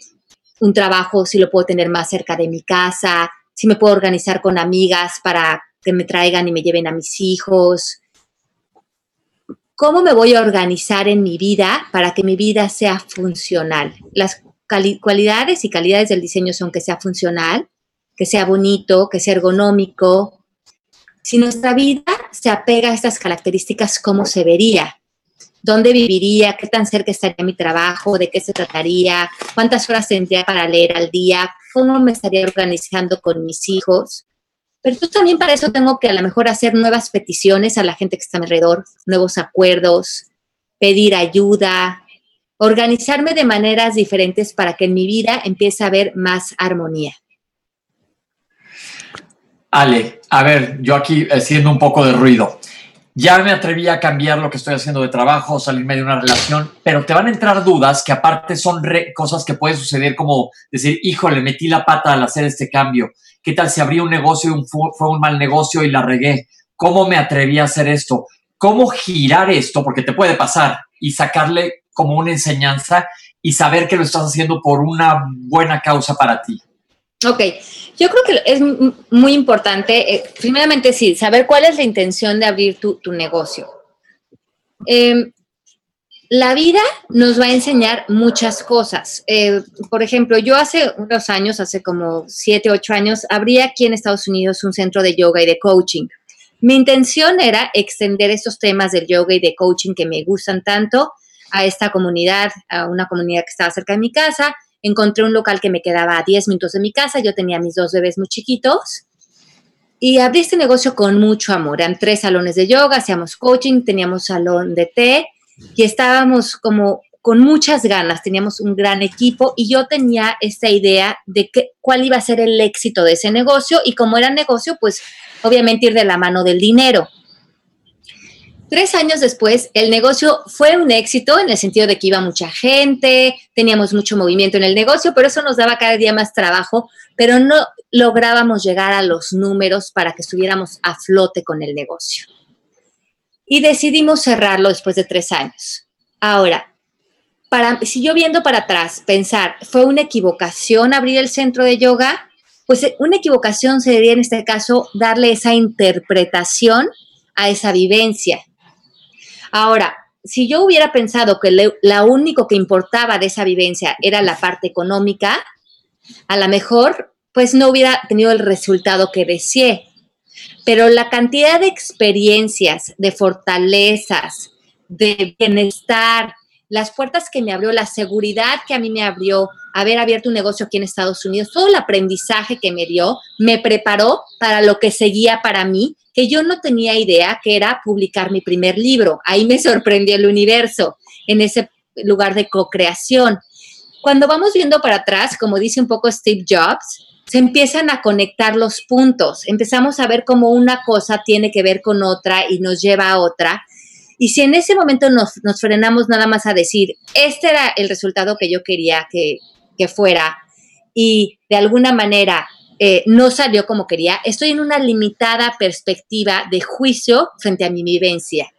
S1: un trabajo, si lo puedo tener más cerca de mi casa, si me puedo organizar con amigas para que me traigan y me lleven a mis hijos. ¿Cómo me voy a organizar en mi vida para que mi vida sea funcional? Las cualidades y calidades del diseño son que sea funcional, que sea bonito, que sea ergonómico. Si nuestra vida se apega a estas características, ¿cómo se vería? ¿Dónde viviría? ¿Qué tan cerca estaría mi trabajo? ¿De qué se trataría? ¿Cuántas horas tendría para leer al día? ¿Cómo me estaría organizando con mis hijos? Pero yo también para eso tengo que a lo mejor hacer nuevas peticiones a la gente que está a mi alrededor, nuevos acuerdos, pedir ayuda, organizarme de maneras diferentes para que en mi vida empiece a haber más armonía.
S2: Ale, a ver, yo aquí haciendo un poco de ruido. Ya me atreví a cambiar lo que estoy haciendo de trabajo, salirme de una relación, pero te van a entrar dudas que aparte son cosas que pueden suceder como decir, híjole, metí la pata al hacer este cambio. ¿Qué tal si abrí un negocio y fue un mal negocio y la regué? ¿Cómo me atreví a hacer esto? ¿Cómo girar esto? Porque te puede pasar y sacarle como una enseñanza y saber que lo estás haciendo por una buena causa para ti.
S1: Ok, yo creo que es muy importante, eh, primeramente sí, saber cuál es la intención de abrir tu, negocio. Em, la vida nos va a enseñar muchas cosas. Eh, por ejemplo, yo hace unos años, hace como siete, ocho años, abrí aquí en Estados Unidos un centro de yoga y de coaching. Mi intención era extender estos temas del yoga y de coaching que me gustan tanto a esta comunidad, a una comunidad que estaba cerca de mi casa. Encontré un local que me quedaba a 10 minutos de mi casa. Yo tenía mis dos bebés muy chiquitos. Y abrí este negocio con mucho amor. Eran tres salones de yoga, hacíamos coaching, teníamos salón de té y estábamos como con muchas ganas, teníamos un gran equipo y yo tenía esta idea de que, cuál iba a ser el éxito de ese negocio y como era negocio, pues obviamente ir de la mano del dinero. Tres años después, el negocio fue un éxito en el sentido de que iba mucha gente, teníamos mucho movimiento en el negocio, pero eso nos daba cada día más trabajo, pero no lográbamos llegar a los números para que estuviéramos a flote con el negocio. Y decidimos cerrarlo después de tres años. Ahora, si yo viendo para atrás, pensar, ¿fue una equivocación abrir el centro de yoga? Pues eh, una equivocación sería en este caso darle esa interpretación a esa vivencia. Ahora, si yo hubiera pensado que lo único que importaba de esa vivencia era la parte económica, a lo mejor pues no hubiera tenido el resultado que deseé. Pero la cantidad de experiencias, de fortalezas, de bienestar, las puertas que me abrió, la seguridad que a mí me abrió haber abierto un negocio aquí en Estados Unidos, todo el aprendizaje que me dio, me preparó para lo que seguía para mí, que yo no tenía idea que era publicar mi primer libro. Ahí me sorprendió el universo, en ese lugar de co-creación. Cuando vamos viendo para atrás, como dice un poco Steve Jobs, se empiezan a conectar los puntos, empezamos a ver cómo una cosa tiene que ver con otra y nos lleva a otra y si en ese momento nos, frenamos nada más a decir, este era el resultado que yo quería que, fuera y de alguna manera eh, no salió como quería, estoy en una limitada perspectiva de juicio frente a mi vivencia.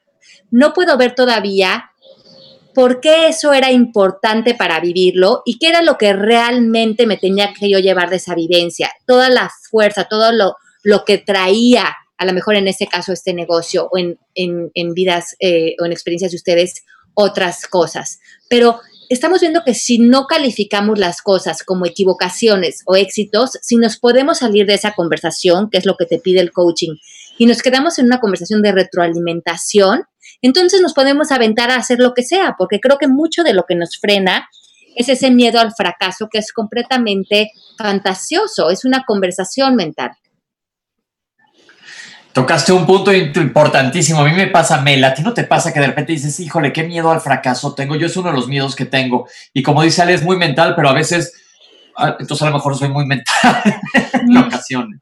S1: No puedo ver todavía por qué eso era importante para vivirlo y qué era lo que realmente me tenía que yo llevar de esa vivencia. Toda la fuerza, todo lo, lo que traía a lo mejor en este caso este negocio o en, en, vidas eh, o en experiencias de ustedes otras cosas. Pero estamos viendo que si no calificamos las cosas como equivocaciones o éxitos, si nos podemos salir de esa conversación, que es lo que te pide el coaching, y nos quedamos en una conversación de retroalimentación, entonces nos podemos aventar a hacer lo que sea, porque creo que mucho de lo que nos frena es ese miedo al fracaso que es completamente fantasioso, es una conversación mental.
S2: Tocaste un punto importantísimo. A mí me pasa, Mel, a ti no te pasa que de repente dices, híjole, qué miedo al fracaso tengo. Yo es uno de los miedos que tengo. Y como dice Ale, es muy mental, pero a veces, entonces a lo mejor soy muy mental en ocasiones.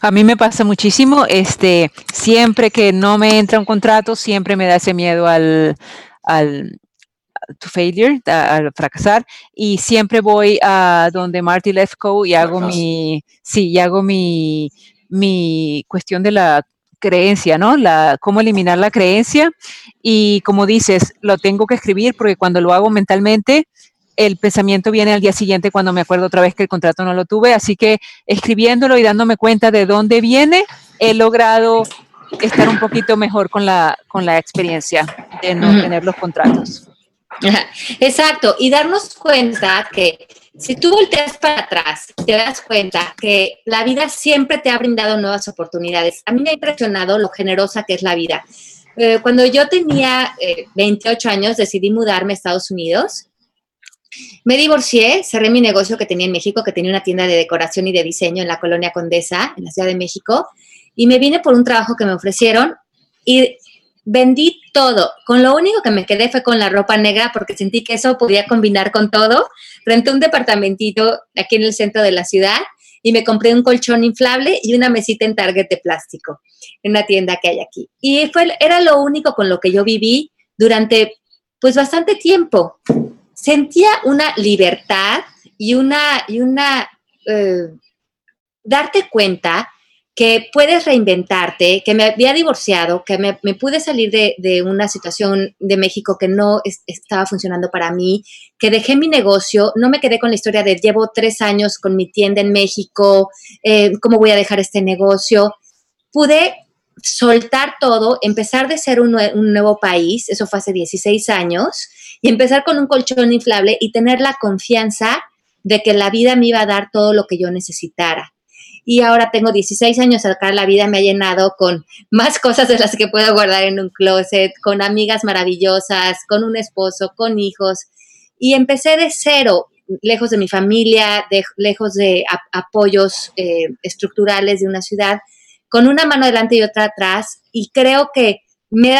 S3: A mí me pasa muchísimo. Este, siempre que no me entra un contrato, siempre me da ese miedo al, al to failure, al fracasar, y siempre voy a donde Marty Lefkow y hago mi, sí, y hago mi mi cuestión de la creencia, ¿no? La, cómo eliminar la creencia. Y como dices, lo tengo que escribir porque cuando lo hago mentalmente, el pensamiento viene al día siguiente cuando me acuerdo otra vez que el contrato no lo tuve. Así que escribiéndolo y dándome cuenta de dónde viene, he logrado estar un poquito mejor con la, con la experiencia de no tener los contratos.
S1: Exacto, y darnos cuenta que si tú volteas para atrás, te das cuenta que la vida siempre te ha brindado nuevas oportunidades. A mí me ha impresionado lo generosa que es la vida. Eh, cuando yo tenía 28 eh, años, decidí mudarme a Estados Unidos. Me divorcié, cerré mi negocio que tenía en México, que tenía una tienda de decoración y de diseño en la colonia Condesa, en la Ciudad de México, y me vine por un trabajo que me ofrecieron y vendí todo. Con lo único que me quedé fue con la ropa negra porque sentí que eso podía combinar con todo. Renté un departamentito aquí en el centro de la ciudad y me compré un colchón inflable y una mesita en Target de plástico en una tienda que hay aquí. Y fue, era lo único con lo que yo viví durante pues bastante tiempo. Sentía una libertad y una, y una, eh, darte cuenta que puedes reinventarte, que me había divorciado, que me, pude salir de, una situación de México que no estaba funcionando para mí, que dejé mi negocio, no me quedé con la historia de llevo tres años con mi tienda en México, eh, ¿cómo voy a dejar este negocio? Pude soltar todo, empezar de ser un, un nuevo país, eso fue hace 16 años, y empezar con un colchón inflable y tener la confianza de que la vida me iba a dar todo lo que yo necesitara y ahora tengo 16 años acá, la vida me ha llenado con más cosas de las que puedo guardar en un closet, con amigas maravillosas, con un esposo, con hijos. Y empecé de cero, lejos de mi familia, lejos de apoyos eh, estructurales de una ciudad, con una mano adelante y otra atrás. Y creo que me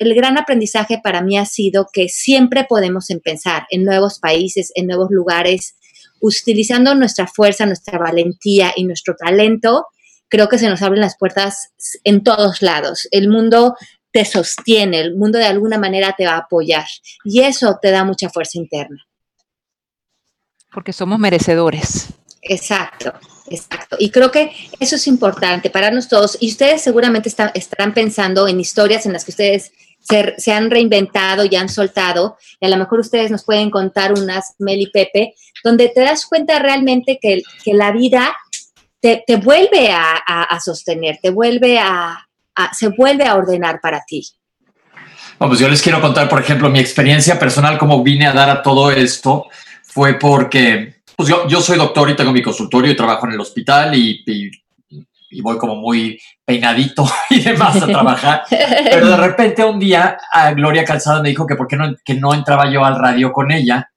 S1: el gran aprendizaje para mí ha sido que siempre podemos empezar en nuevos países, en nuevos lugares, utilizando nuestra fuerza, nuestra valentía y nuestro talento, creo que se nos abren las puertas en todos lados. El mundo te sostiene, el mundo de alguna manera te va a apoyar y eso te da mucha fuerza interna.
S3: Porque somos merecedores.
S1: Exacto, exacto. Y creo que eso es importante, pararnos todos. Y ustedes seguramente están, estarán pensando en historias en las que ustedes se, han reinventado y han soltado. Y a lo mejor ustedes nos pueden contar unas, Mel y Pepe, donde te das cuenta realmente que, que la vida te, vuelve a, sostener, te vuelve a, se vuelve a ordenar para ti.
S2: Pues yo les quiero contar, por ejemplo, mi experiencia personal, cómo vine a dar a todo esto, fue porque pues yo, yo soy doctor y tengo mi consultorio y trabajo en el hospital y, voy como muy peinadito y demás a trabajar. Pero de repente un día a Gloria Calzada me dijo que por qué no, que no entraba yo al radio con ella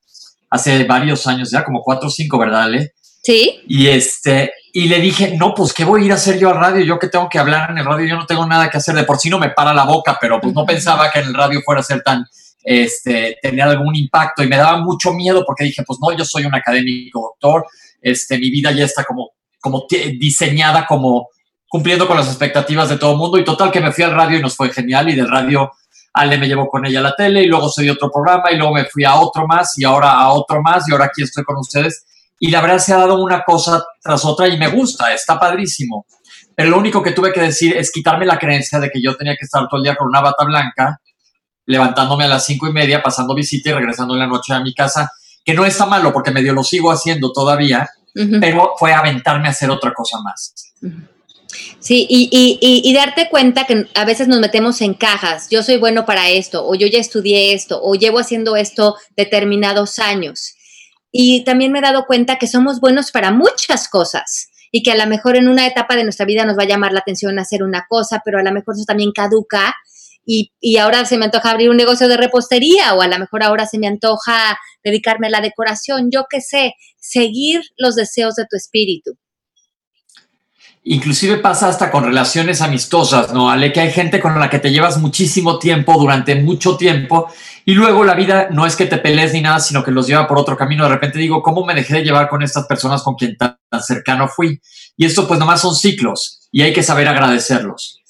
S2: hace varios años, ya como cuatro o cinco, ¿verdad, Ale?
S1: Sí.
S2: Y este, y le dije, no, pues qué voy a ir a hacer yo al radio, yo que tengo que hablar en el radio, yo no tengo nada que hacer, de por sí no me para la boca, pero pues no pensaba que en el radio fuera a ser tan, este, tener algún impacto y me daba mucho miedo porque dije, pues no, yo soy un académico doctor, este, mi vida ya está como, como diseñada como cumpliendo con las expectativas de todo el mundo. Y total que me fui al radio y nos fue genial. Y del radio Ale me llevó con ella a la tele y luego se dio otro programa y luego me fui a otro más y ahora a otro más y ahora aquí estoy con ustedes. Y la verdad se ha dado una cosa tras otra y me gusta, está padrísimo. Pero lo único que tuve que decir es quitarme la creencia de que yo tenía que estar todo el día con una bata blanca, levantándome a las cinco y media, pasando visita y regresando en la noche a mi casa, que no está malo porque medio lo sigo haciendo todavía, pero fue aventarme a hacer otra cosa más.
S1: Sí, y, y, y, darte cuenta que a veces nos metemos en cajas, yo soy bueno para esto, o yo ya estudié esto, o llevo haciendo esto determinados años. Y también me he dado cuenta que somos buenos para muchas cosas y que a lo mejor en una etapa de nuestra vida nos va a llamar la atención hacer una cosa, pero a lo mejor eso también caduca y, ahora se me antoja abrir un negocio de repostería o a lo mejor ahora se me antoja dedicarme a la decoración, yo qué sé, seguir los deseos de tu espíritu.
S2: Inclusive pasa hasta con relaciones amistosas, ¿no? Ale, que hay gente con la que te llevas muchísimo tiempo, durante mucho tiempo, y luego la vida no es que te pelees ni nada, sino que los lleva por otro camino. De repente digo, ¿cómo me dejé de llevar con estas personas con quien tan, cercano fui? Y esto pues nomás son ciclos y hay que saber agradecerlos.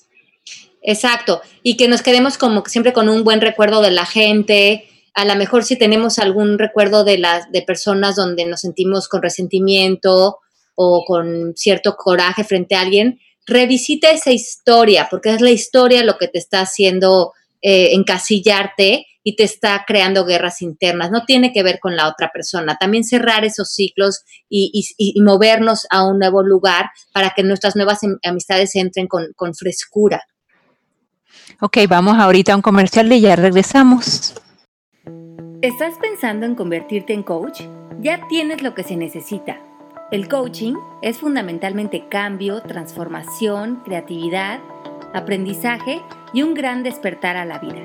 S1: Exacto, y que nos quedemos como siempre con un buen recuerdo de la gente, a lo mejor si tenemos algún recuerdo de las de personas donde nos sentimos con resentimiento o con cierto coraje frente a alguien, revisita esa historia, porque es la historia lo que te está haciendo eh, encasillarte y te está creando guerras internas. No tiene que ver con la otra persona. También cerrar esos ciclos y, movernos a un nuevo lugar para que nuestras nuevas amistades entren con, con frescura.
S3: Ok, vamos ahorita a un comercial y ya regresamos.
S4: ¿Estás pensando en convertirte en coach? Ya tienes lo que se necesita el coaching es fundamentalmente cambio, transformación, creatividad, aprendizaje y un gran despertar a la vida.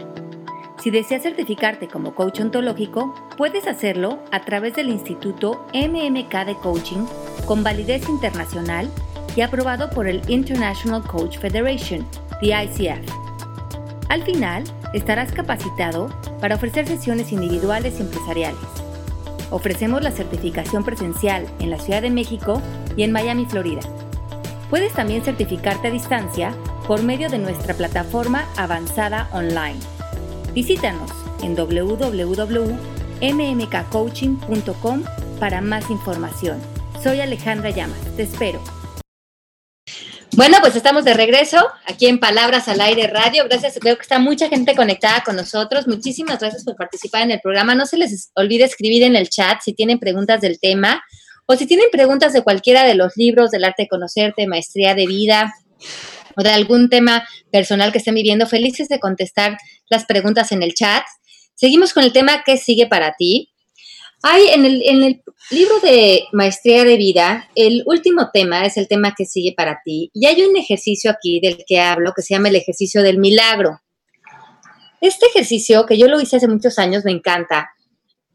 S4: Si deseas certificarte como coach ontológico, puedes hacerlo a través del Instituto MMK de Coaching con validez internacional y aprobado por el International Coach Federation, the ICF. Al final, estarás capacitado para ofrecer sesiones individuales y empresariales Ofrecemos la certificación presencial en la Ciudad de México y en Miami, Florida. Puedes también certificarte a distancia por medio de nuestra plataforma avanzada online. Visítanos en www.mmkcoaching.com para más información. Soy Alejandra Llamas, te espero.
S1: Bueno, pues estamos de regreso aquí en Palabras al Aire Radio. Gracias, veo que está mucha gente conectada con nosotros. Muchísimas gracias por participar en el programa. No se les olvide escribir en el chat si tienen preguntas del tema o si tienen preguntas de cualquiera de los libros del arte de conocerte, maestría de vida o de algún tema personal que estén viviendo. Felices de contestar las preguntas en el chat. Seguimos con el tema ¿Qué sigue para ti? Hay en el, en el libro de Maestría de Vida, el último tema es el tema que sigue para ti. Y hay un ejercicio aquí del que hablo que se llama el ejercicio del milagro. Este ejercicio, que yo lo hice hace muchos años, me encanta,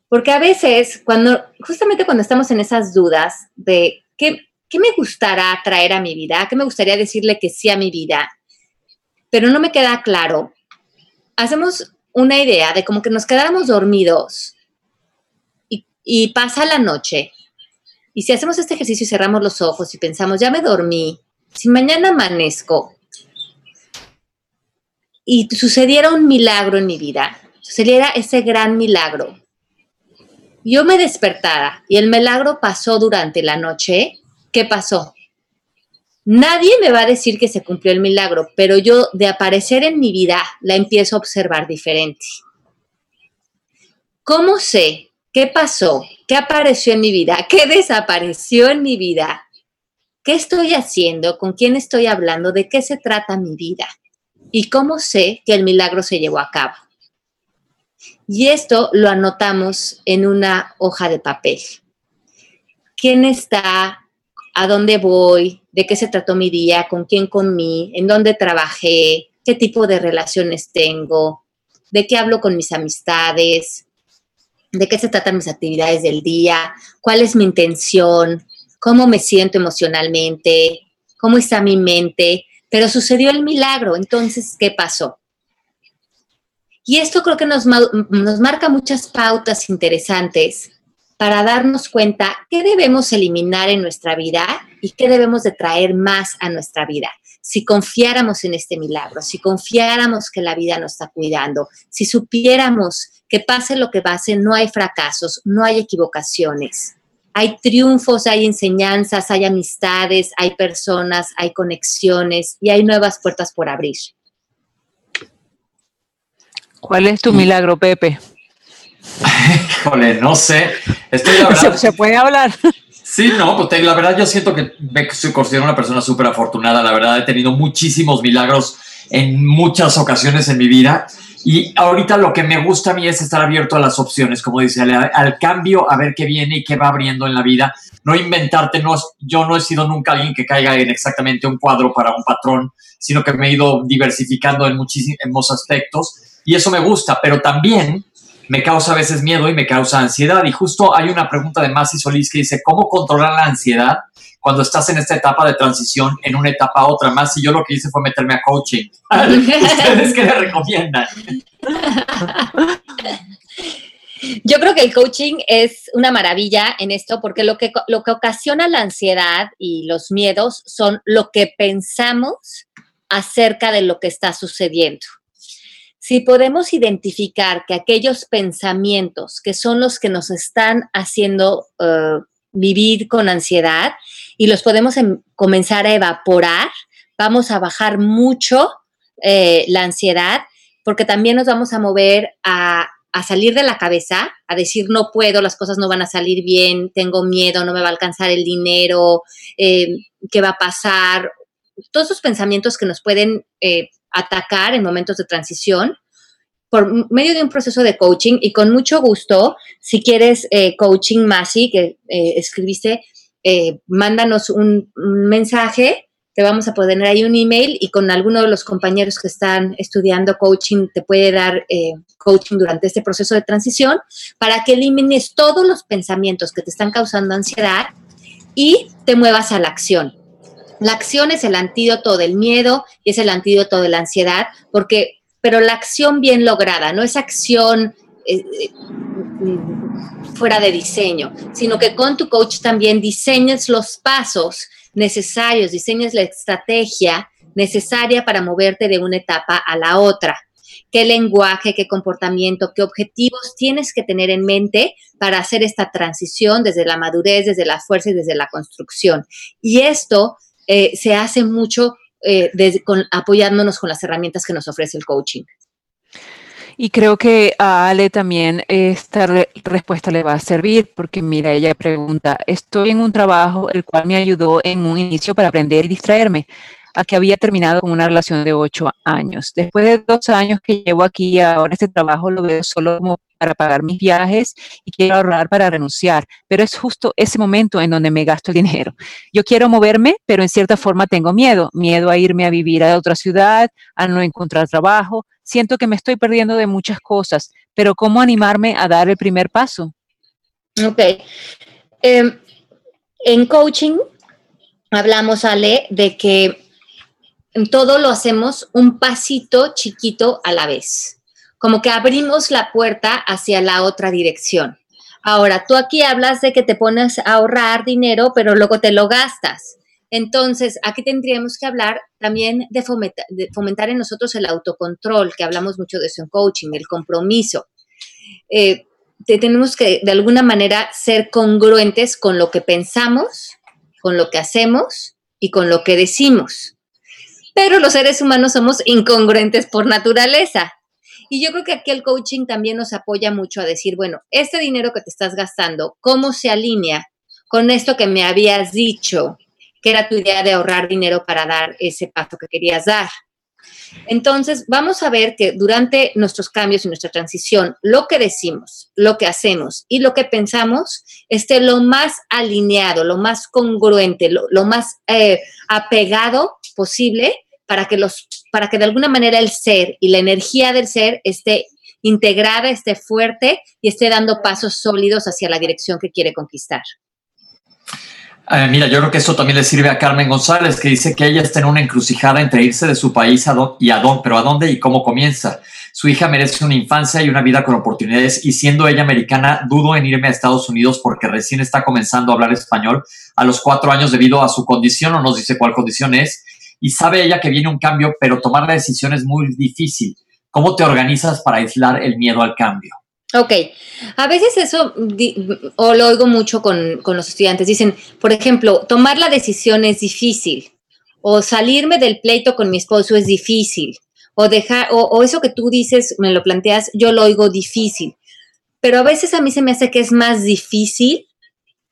S1: porque a veces, cuando, justamente cuando estamos en esas dudas de qué, qué me gustará traer a mi vida, qué me gustaría decirle que sí a mi vida, pero no me queda claro, hacemos una idea de como que nos quedáramos dormidos y pasa la noche. Y si hacemos este ejercicio y cerramos los ojos y pensamos, ya me dormí, si mañana amanezco y sucediera un milagro en mi vida, sucediera ese gran milagro, yo me despertara y el milagro pasó durante la noche, ¿qué pasó? Nadie me va a decir que se cumplió el milagro, pero yo de aparecer en mi vida la empiezo a observar diferente. ¿Cómo sé qué pasó? ¿Qué apareció en mi vida? ¿Qué desapareció en mi vida? ¿Qué estoy haciendo? ¿Con quién estoy hablando? ¿De qué se trata mi vida? ¿Y cómo sé que el milagro se llevó a cabo? Y esto lo anotamos en una hoja de papel. ¿Quién está? ¿A dónde voy? ¿De qué se trató mi día? ¿Con quién comí? ¿En dónde trabajé? ¿Qué tipo de relaciones tengo? ¿De qué hablo con mis amistades? ¿De qué se tratan mis actividades del día? ¿Cuál es mi intención? ¿Cómo me siento emocionalmente? ¿Cómo está mi mente? Pero sucedió el milagro, entonces, ¿qué pasó? Y esto creo que nos, marca muchas pautas interesantes para darnos cuenta qué debemos eliminar en nuestra vida y qué debemos de traer más a nuestra vida. Si confiáramos en este milagro, si confiáramos que la vida nos está cuidando, si supiéramos que pase lo que pase, no hay fracasos, no hay equivocaciones. Hay triunfos, hay enseñanzas, hay amistades, hay personas, hay conexiones y hay nuevas puertas por abrir.
S3: ¿Cuál es tu milagro, Pepe?
S2: Híjole, no sé. Estoy
S3: ¿Se, puede hablar?
S2: Sí, no, pues la verdad yo siento que me considero una persona súper afortunada. La verdad he tenido muchísimos milagros en muchas ocasiones en mi vida. Y ahorita lo que me gusta a mí es estar abierto a las opciones, como dice, al, cambio, a ver qué viene y qué va abriendo en la vida. No inventarte, no, yo no he sido nunca alguien que caiga en exactamente un cuadro para un patrón, sino que me he ido diversificando en muchísimos aspectos y eso me gusta, pero también me causa a veces miedo y me causa ansiedad. Y justo hay una pregunta de Masi Solís que dice, ¿cómo controlar la ansiedad cuando estás en esta etapa de transición, en una etapa a otra? Más y yo lo que hice fue meterme a coaching. ¿Ustedes qué le recomiendan?
S1: Yo creo que el coaching es una maravilla en esto porque lo que, lo que ocasiona la ansiedad y los miedos son lo que pensamos acerca de lo que está sucediendo si podemos identificar que aquellos pensamientos que son los que nos están haciendo eh, vivir con ansiedad y los podemos em, comenzar a evaporar, vamos a bajar mucho eh, la ansiedad porque también nos vamos a mover a, salir de la cabeza, a decir no puedo, las cosas no van a salir bien, tengo miedo, no me va a alcanzar el dinero, eh, qué va a pasar. Todos esos pensamientos que nos pueden atacar en momentos de transición por medio de un proceso de coaching y con mucho gusto, si quieres eh, coaching Masi, que eh, escribiste, eh, mándanos un, mensaje, te vamos a poner ahí un email y con alguno de los compañeros que están estudiando coaching te puede dar coaching durante este proceso de transición para que elimines todos los pensamientos que te están causando ansiedad y te muevas a la acción. La acción es el antídoto del miedo y es el antídoto de la ansiedad, porque, pero la acción bien lograda, no es acción eh, eh, fuera de diseño, sino que con tu coach también diseñes los pasos necesarios, diseñes la estrategia necesaria para moverte de una etapa a la otra. ¿Qué lenguaje, qué comportamiento, qué objetivos tienes que tener en mente para hacer esta transición desde la madurez, desde la fuerza y desde la construcción? Y esto eh, se hace mucho eh, apoyándonos con las herramientas que nos ofrece el coaching.
S3: Y creo que a Ale también esta respuesta le va a servir porque mira, ella pregunta, estoy en un trabajo el cual me ayudó en un inicio para aprender y distraerme a que había terminado con una relación de ocho años. Después de dos años que llevo aquí, ahora este trabajo lo veo solo para pagar mis viajes y quiero ahorrar para renunciar, pero es justo ese momento en donde me gasto el dinero. Yo quiero moverme, pero en cierta forma tengo miedo, miedo a irme a vivir a otra ciudad, a no encontrar trabajo. Siento que me estoy perdiendo de muchas cosas, pero ¿cómo animarme a dar el primer paso?
S1: Ok. Em, en coaching hablamos, Ale, de que todo lo hacemos un pasito chiquito a la vez, como que abrimos la puerta hacia la otra dirección. Ahora, tú aquí hablas de que te pones a ahorrar dinero, pero luego te lo gastas. Entonces, aquí tendríamos que hablar también de fomentar, en nosotros el autocontrol, que hablamos mucho de eso en coaching, el compromiso. Eh, tenemos que, de alguna manera, ser congruentes con lo que pensamos, con lo que hacemos y con lo que decimos. Pero los seres humanos somos incongruentes por naturaleza. Y yo creo que aquí el coaching también nos apoya mucho a decir, bueno, este dinero que te estás gastando, ¿cómo se alinea con esto que me habías dicho, que era tu idea de ahorrar dinero para dar ese paso que querías dar? Entonces, vamos a ver que durante nuestros cambios y nuestra transición, lo que decimos, lo que hacemos y lo que pensamos esté lo más alineado, lo más congruente, lo, más eh, apegado posible para que, los, para que de alguna manera el ser y la energía del ser esté integrada, esté fuerte y esté dando pasos sólidos hacia la dirección que quiere conquistar.
S2: Eh, mira, yo creo que eso también le sirve a Carmen González, que dice que ella está en una encrucijada entre irse de su país y a dónde, pero a dónde y cómo comienza. Su hija merece una infancia y una vida con oportunidades y siendo ella americana, dudo en irme a Estados Unidos porque recién está comenzando a hablar español a los cuatro años debido a su condición, o nos dice cuál condición es, y sabe ella que viene un cambio, pero tomar la decisión es muy difícil. ¿Cómo te organizas para aislar el miedo al cambio?
S1: Ok, a veces eso, o lo oigo mucho con, los estudiantes, dicen, por ejemplo, tomar la decisión es difícil, o salirme del pleito con mi esposo es difícil, o dejar, o, eso que tú dices, me lo planteas, yo lo oigo difícil, pero a veces a mí se me hace que es más difícil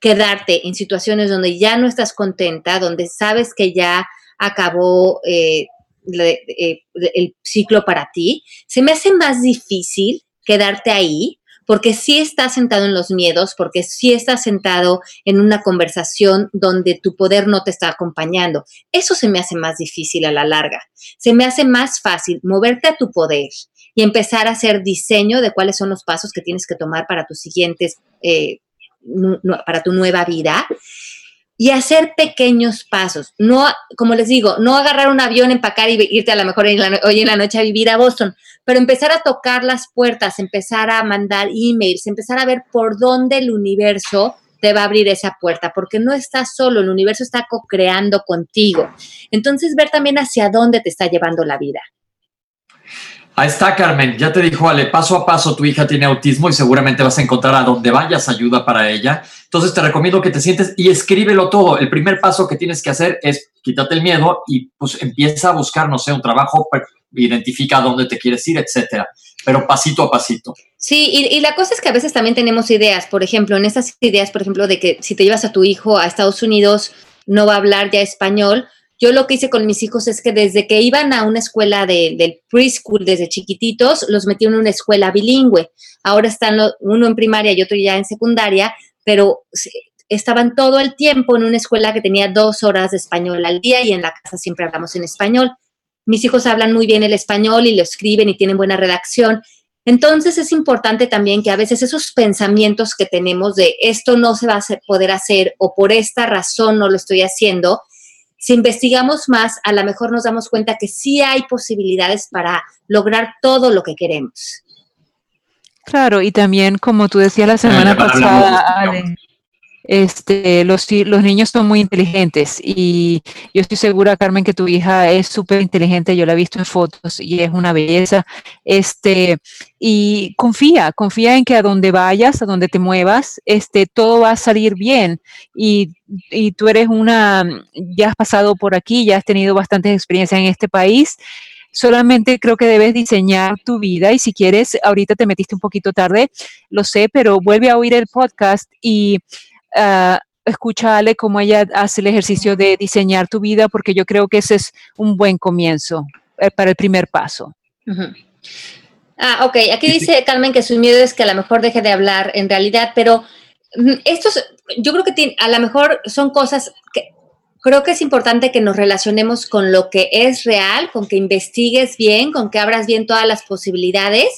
S1: quedarte en situaciones donde ya no estás contenta, donde sabes que ya acabó eh, eh, el ciclo para ti, se me hace más difícil quedarte ahí, porque sí estás sentado en los miedos, porque sí estás sentado en una conversación donde tu poder no te está acompañando. Eso se me hace más difícil a la larga. Se me hace más fácil moverte a tu poder y empezar a hacer diseño de cuáles son los pasos que tienes que tomar para tus siguientes, eh, para tu nueva vida y hacer pequeños pasos. No, como les digo, no agarrar un avión, empacar y irte a lo mejor hoy en la noche a vivir a Boston, pero empezar a tocar las puertas, empezar a mandar emails, empezar a ver por dónde el universo te va a abrir esa puerta, porque no estás solo, el universo está co-creando contigo. Entonces, ver también hacia dónde te está llevando la vida.
S2: Ahí está, Carmen. Ya te dijo Ale, paso a paso tu hija tiene autismo y seguramente vas a encontrar a donde vayas ayuda para ella. Entonces te recomiendo que te sientes y escríbelo todo. El primer paso que tienes que hacer es quítate el miedo y pues empieza a buscar, no sé, un trabajo, pues, identifica dónde te quieres ir, etcétera. Pero pasito a pasito.
S1: Sí, y, y, la cosa es que a veces también tenemos ideas, por ejemplo, en estas ideas, por ejemplo, de que si te llevas a tu hijo a Estados Unidos, no va a hablar ya español, yo lo que hice con mis hijos es que desde que iban a una escuela de, del preschool, desde chiquititos, los metí en una escuela bilingüe. Ahora están uno en primaria y otro ya en secundaria, pero estaban todo el tiempo en una escuela que tenía dos horas de español al día y en la casa siempre hablamos en español. Mis hijos hablan muy bien el español y lo escriben y tienen buena redacción. Entonces es importante también que a veces esos pensamientos que tenemos de esto no se va a poder hacer o por esta razón no lo estoy haciendo, si investigamos más, a lo mejor nos damos cuenta que sí hay posibilidades para lograr todo lo que queremos.
S3: Claro, y también como tú decías la semana pasada, este, los, los niños son muy inteligentes y yo estoy segura, Carmen, que tu hija es súper inteligente, yo la he visto en fotos y es una belleza. Este, y confía, confía en que a donde vayas, a donde te muevas, este, todo va a salir bien. Y, y tú eres una, ya has pasado por aquí, ya has tenido bastantes experiencias en este país solamente creo que debes diseñar tu vida y si quieres, ahorita te metiste un poquito tarde, lo sé, pero vuelve a oír el podcast y uh, escúchale cómo ella hace el ejercicio de diseñar tu vida, porque yo creo que ese es un buen comienzo eh, para el primer paso.
S1: Ah, ok. Aquí dice Carmen que su miedo es que a lo mejor deje de hablar en realidad, pero mm, estos, yo creo que a lo mejor son cosas que creo que es importante que nos relacionemos con lo que es real, con que investigues bien, con que abras bien todas las posibilidades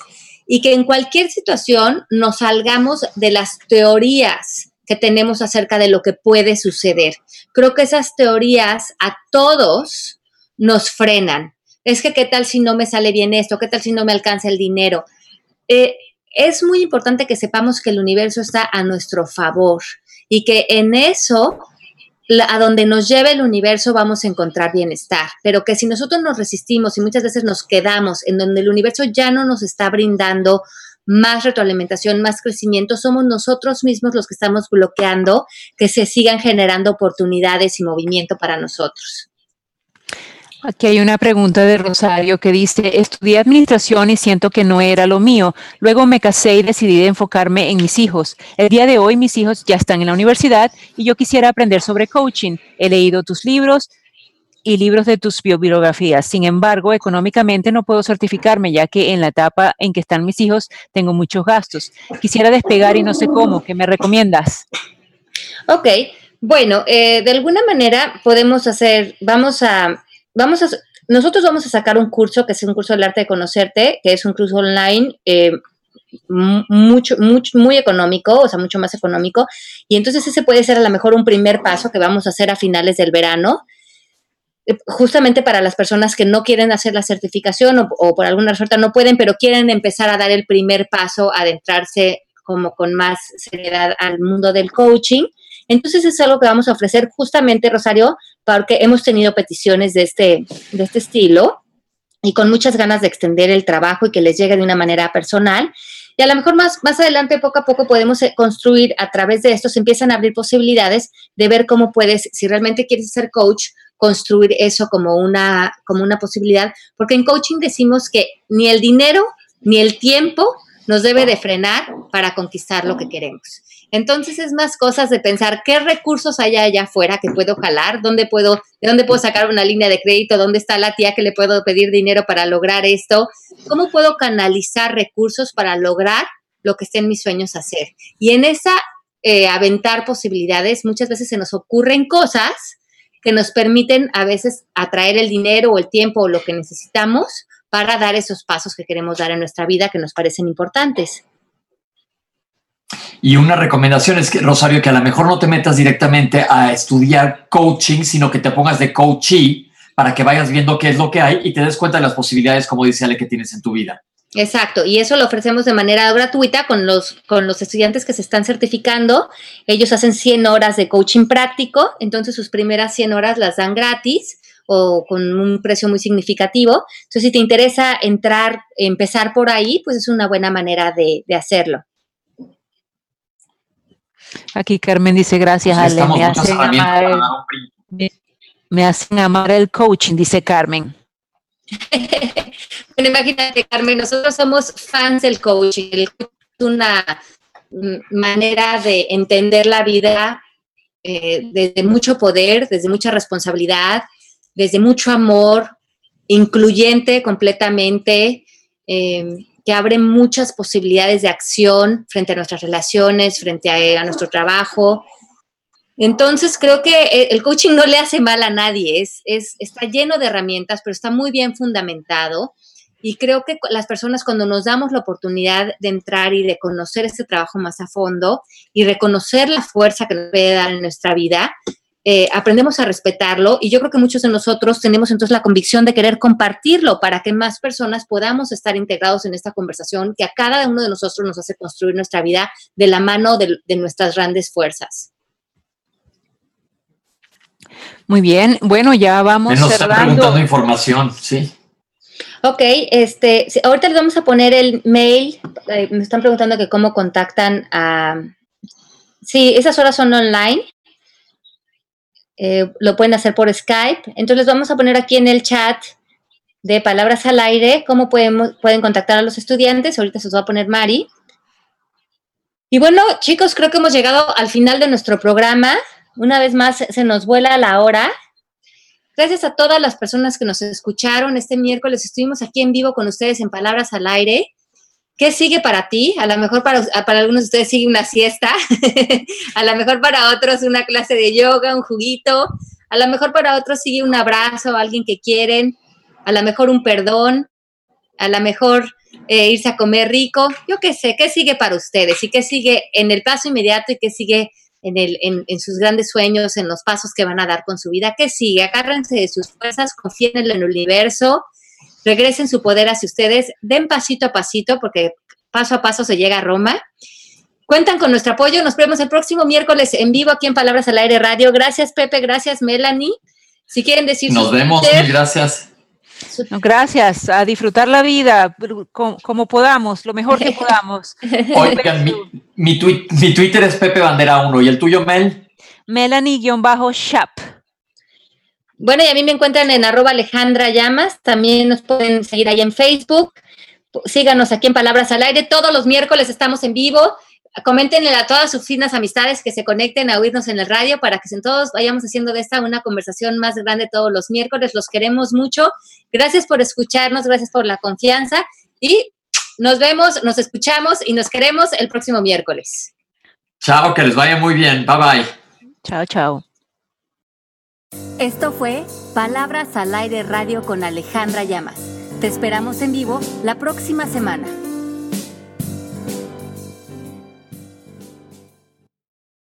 S1: y que en cualquier situación nos salgamos de las teorías que tenemos acerca de lo que puede suceder. Creo que esas teorías a todos nos frenan. Es que, ¿qué tal si no me sale bien esto? ¿Qué tal si no me alcanza el dinero? Eh, es muy importante que sepamos que el universo está a nuestro favor y que en eso, a donde nos lleve el universo, vamos a encontrar bienestar. Pero que si nosotros nos resistimos y muchas veces nos quedamos en donde el universo ya no nos está brindando más retroalimentación, más crecimiento, somos nosotros mismos los que estamos bloqueando que se sigan generando oportunidades y movimiento para nosotros.
S3: Aquí hay una pregunta de Rosario que dice, estudié administración y siento que no era lo mío. Luego me casé y decidí enfocarme en mis hijos. El día de hoy mis hijos ya están en la universidad y yo quisiera aprender sobre coaching. He leído tus libros y libros de tus biografías. Sin embargo, económicamente no puedo certificarme ya que en la etapa en que están mis hijos tengo muchos gastos. Quisiera despegar y no sé cómo. ¿Qué me recomiendas?
S1: Ok, bueno, eh, de alguna manera podemos hacer, vamos a vamos a, nosotros vamos a sacar un curso que es un curso del arte de conocerte, que es un curso online eh, mucho, mucho, muy económico, o sea, mucho más económico. Y entonces ese puede ser a lo mejor un primer paso que vamos a hacer a finales del verano, justamente para las personas que no quieren hacer la certificación o, por alguna suerte no pueden, pero quieren empezar a dar el primer paso, adentrarse como con más seriedad al mundo del coaching. Entonces es algo que vamos a ofrecer justamente, Rosario, porque hemos tenido peticiones de este, de este estilo y con muchas ganas de extender el trabajo y que les llegue de una manera personal. Y a lo mejor más, más adelante, poco a poco, podemos eh, construir a través de esto, se empiezan a abrir posibilidades de ver cómo puedes, si realmente quieres ser coach, construir eso como una, como una posibilidad. Porque en coaching decimos que ni el dinero ni el tiempo nos debe de frenar para conquistar lo que queremos. Entonces es más cosas de pensar qué recursos hay allá afuera que puedo jalar, dónde puedo, de dónde puedo sacar una línea de crédito, dónde está la tía que le puedo pedir dinero para lograr esto, cómo puedo canalizar recursos para lograr lo que esté en mis sueños hacer. Y en esa eh, aventar posibilidades, muchas veces se nos ocurren cosas que nos permiten a veces atraer el dinero o el tiempo o lo que necesitamos para dar esos pasos que queremos dar en nuestra vida que nos parecen importantes.
S2: Y una recomendación es que, Rosario, que a lo mejor no te metas directamente a estudiar coaching, sino que te pongas de coachee para que vayas viendo qué es lo que hay y te des cuenta de las posibilidades, como dice Ale, que tienes en tu vida.
S1: Exacto, y eso lo ofrecemos de manera gratuita con los, con los estudiantes que se están certificando. Ellos hacen 100 horas de coaching práctico, entonces sus primeras 100 horas las dan gratis o con un precio muy significativo. Entonces, si te interesa entrar, empezar por ahí, pues es una buena manera de, de hacerlo.
S3: Aquí Carmen dice, gracias Ale, me hacen, amar el, me, hacen amar el coaching, dice Carmen.
S1: bueno, imagínate Carmen, nosotros somos fans del coaching. El coaching es una manera de entender la vida eh, desde mucho poder, desde mucha responsabilidad, desde mucho amor, incluyente completamente. Eh, que abre muchas posibilidades de acción frente a nuestras relaciones, frente a, nuestro trabajo. Entonces, creo que eh, el coaching no le hace mal a nadie, es, es, está lleno de herramientas, pero está muy bien fundamentado. Y creo que las personas cuando nos damos la oportunidad de entrar y de conocer este trabajo más a fondo y reconocer la fuerza que nos puede dar en nuestra vida, eh, aprendemos a respetarlo y yo creo que muchos de nosotros tenemos entonces la convicción de querer compartirlo para que más personas podamos estar integrados en esta conversación que a cada uno de nosotros nos hace construir nuestra vida de la mano de, nuestras grandes fuerzas.
S3: Muy bien, bueno, ya vamos
S2: nos cerrando. Están preguntando información, sí.
S1: Ok, este, ahorita les vamos a poner el mail. Eh, me están preguntando que cómo contactan a. Sí, esas horas son online. Eh, lo pueden hacer por Skype. Entonces vamos a poner aquí en el chat de Palabras al Aire cómo pueden contactar a los estudiantes. Ahorita se los va a poner Mari. Y bueno, chicos, creo que hemos llegado al final de nuestro programa. Una vez más se nos vuela la hora. Gracias a todas las personas que nos escucharon este miércoles. Estuvimos aquí en vivo con ustedes en Palabras al Aire. ¿Qué sigue para ti? A lo mejor para, para algunos de ustedes sigue una siesta, a lo mejor para otros una clase de yoga, un juguito, a lo mejor para otros sigue un abrazo a alguien que quieren, a lo mejor un perdón, a lo mejor eh, irse a comer rico, yo qué sé, ¿qué sigue para ustedes? ¿Y qué sigue en el paso inmediato y qué sigue en, el, en, en, sus grandes sueños, en los pasos que van a dar con su vida? ¿Qué sigue? Agárrense de sus fuerzas, confíen en el universo regresen su poder hacia ustedes, den pasito a pasito, porque paso a paso se llega a Roma. Cuentan con nuestro apoyo. Nos vemos el próximo miércoles en vivo aquí en Palabras al Aire Radio. Gracias, Pepe. Gracias, Melanie. Si quieren decir.
S2: Nos vemos. gracias.
S3: Gracias, a disfrutar la vida como, podamos, lo mejor que podamos.
S2: Oigan, mi, mi, mi Twitter es Pepe Bandera 1 y el tuyo, Mel.
S3: Melanie-Shap.
S1: Bueno, y a mí me encuentran en arroba Alejandra Llamas. También nos pueden seguir ahí en Facebook. Síganos aquí en Palabras al Aire. Todos los miércoles estamos en vivo. Coméntenle a todas sus finas amistades que se conecten a oírnos en el radio para que todos vayamos haciendo de esta una conversación más grande todos los miércoles. Los queremos mucho. Gracias por escucharnos, gracias por la confianza y nos vemos, nos escuchamos y nos queremos el próximo miércoles.
S2: Chao, que les vaya muy bien. Bye bye.
S3: Chao, chao.
S4: Esto fue Palabras al Aire Radio con Alejandra Llamas. Te esperamos en vivo la próxima semana.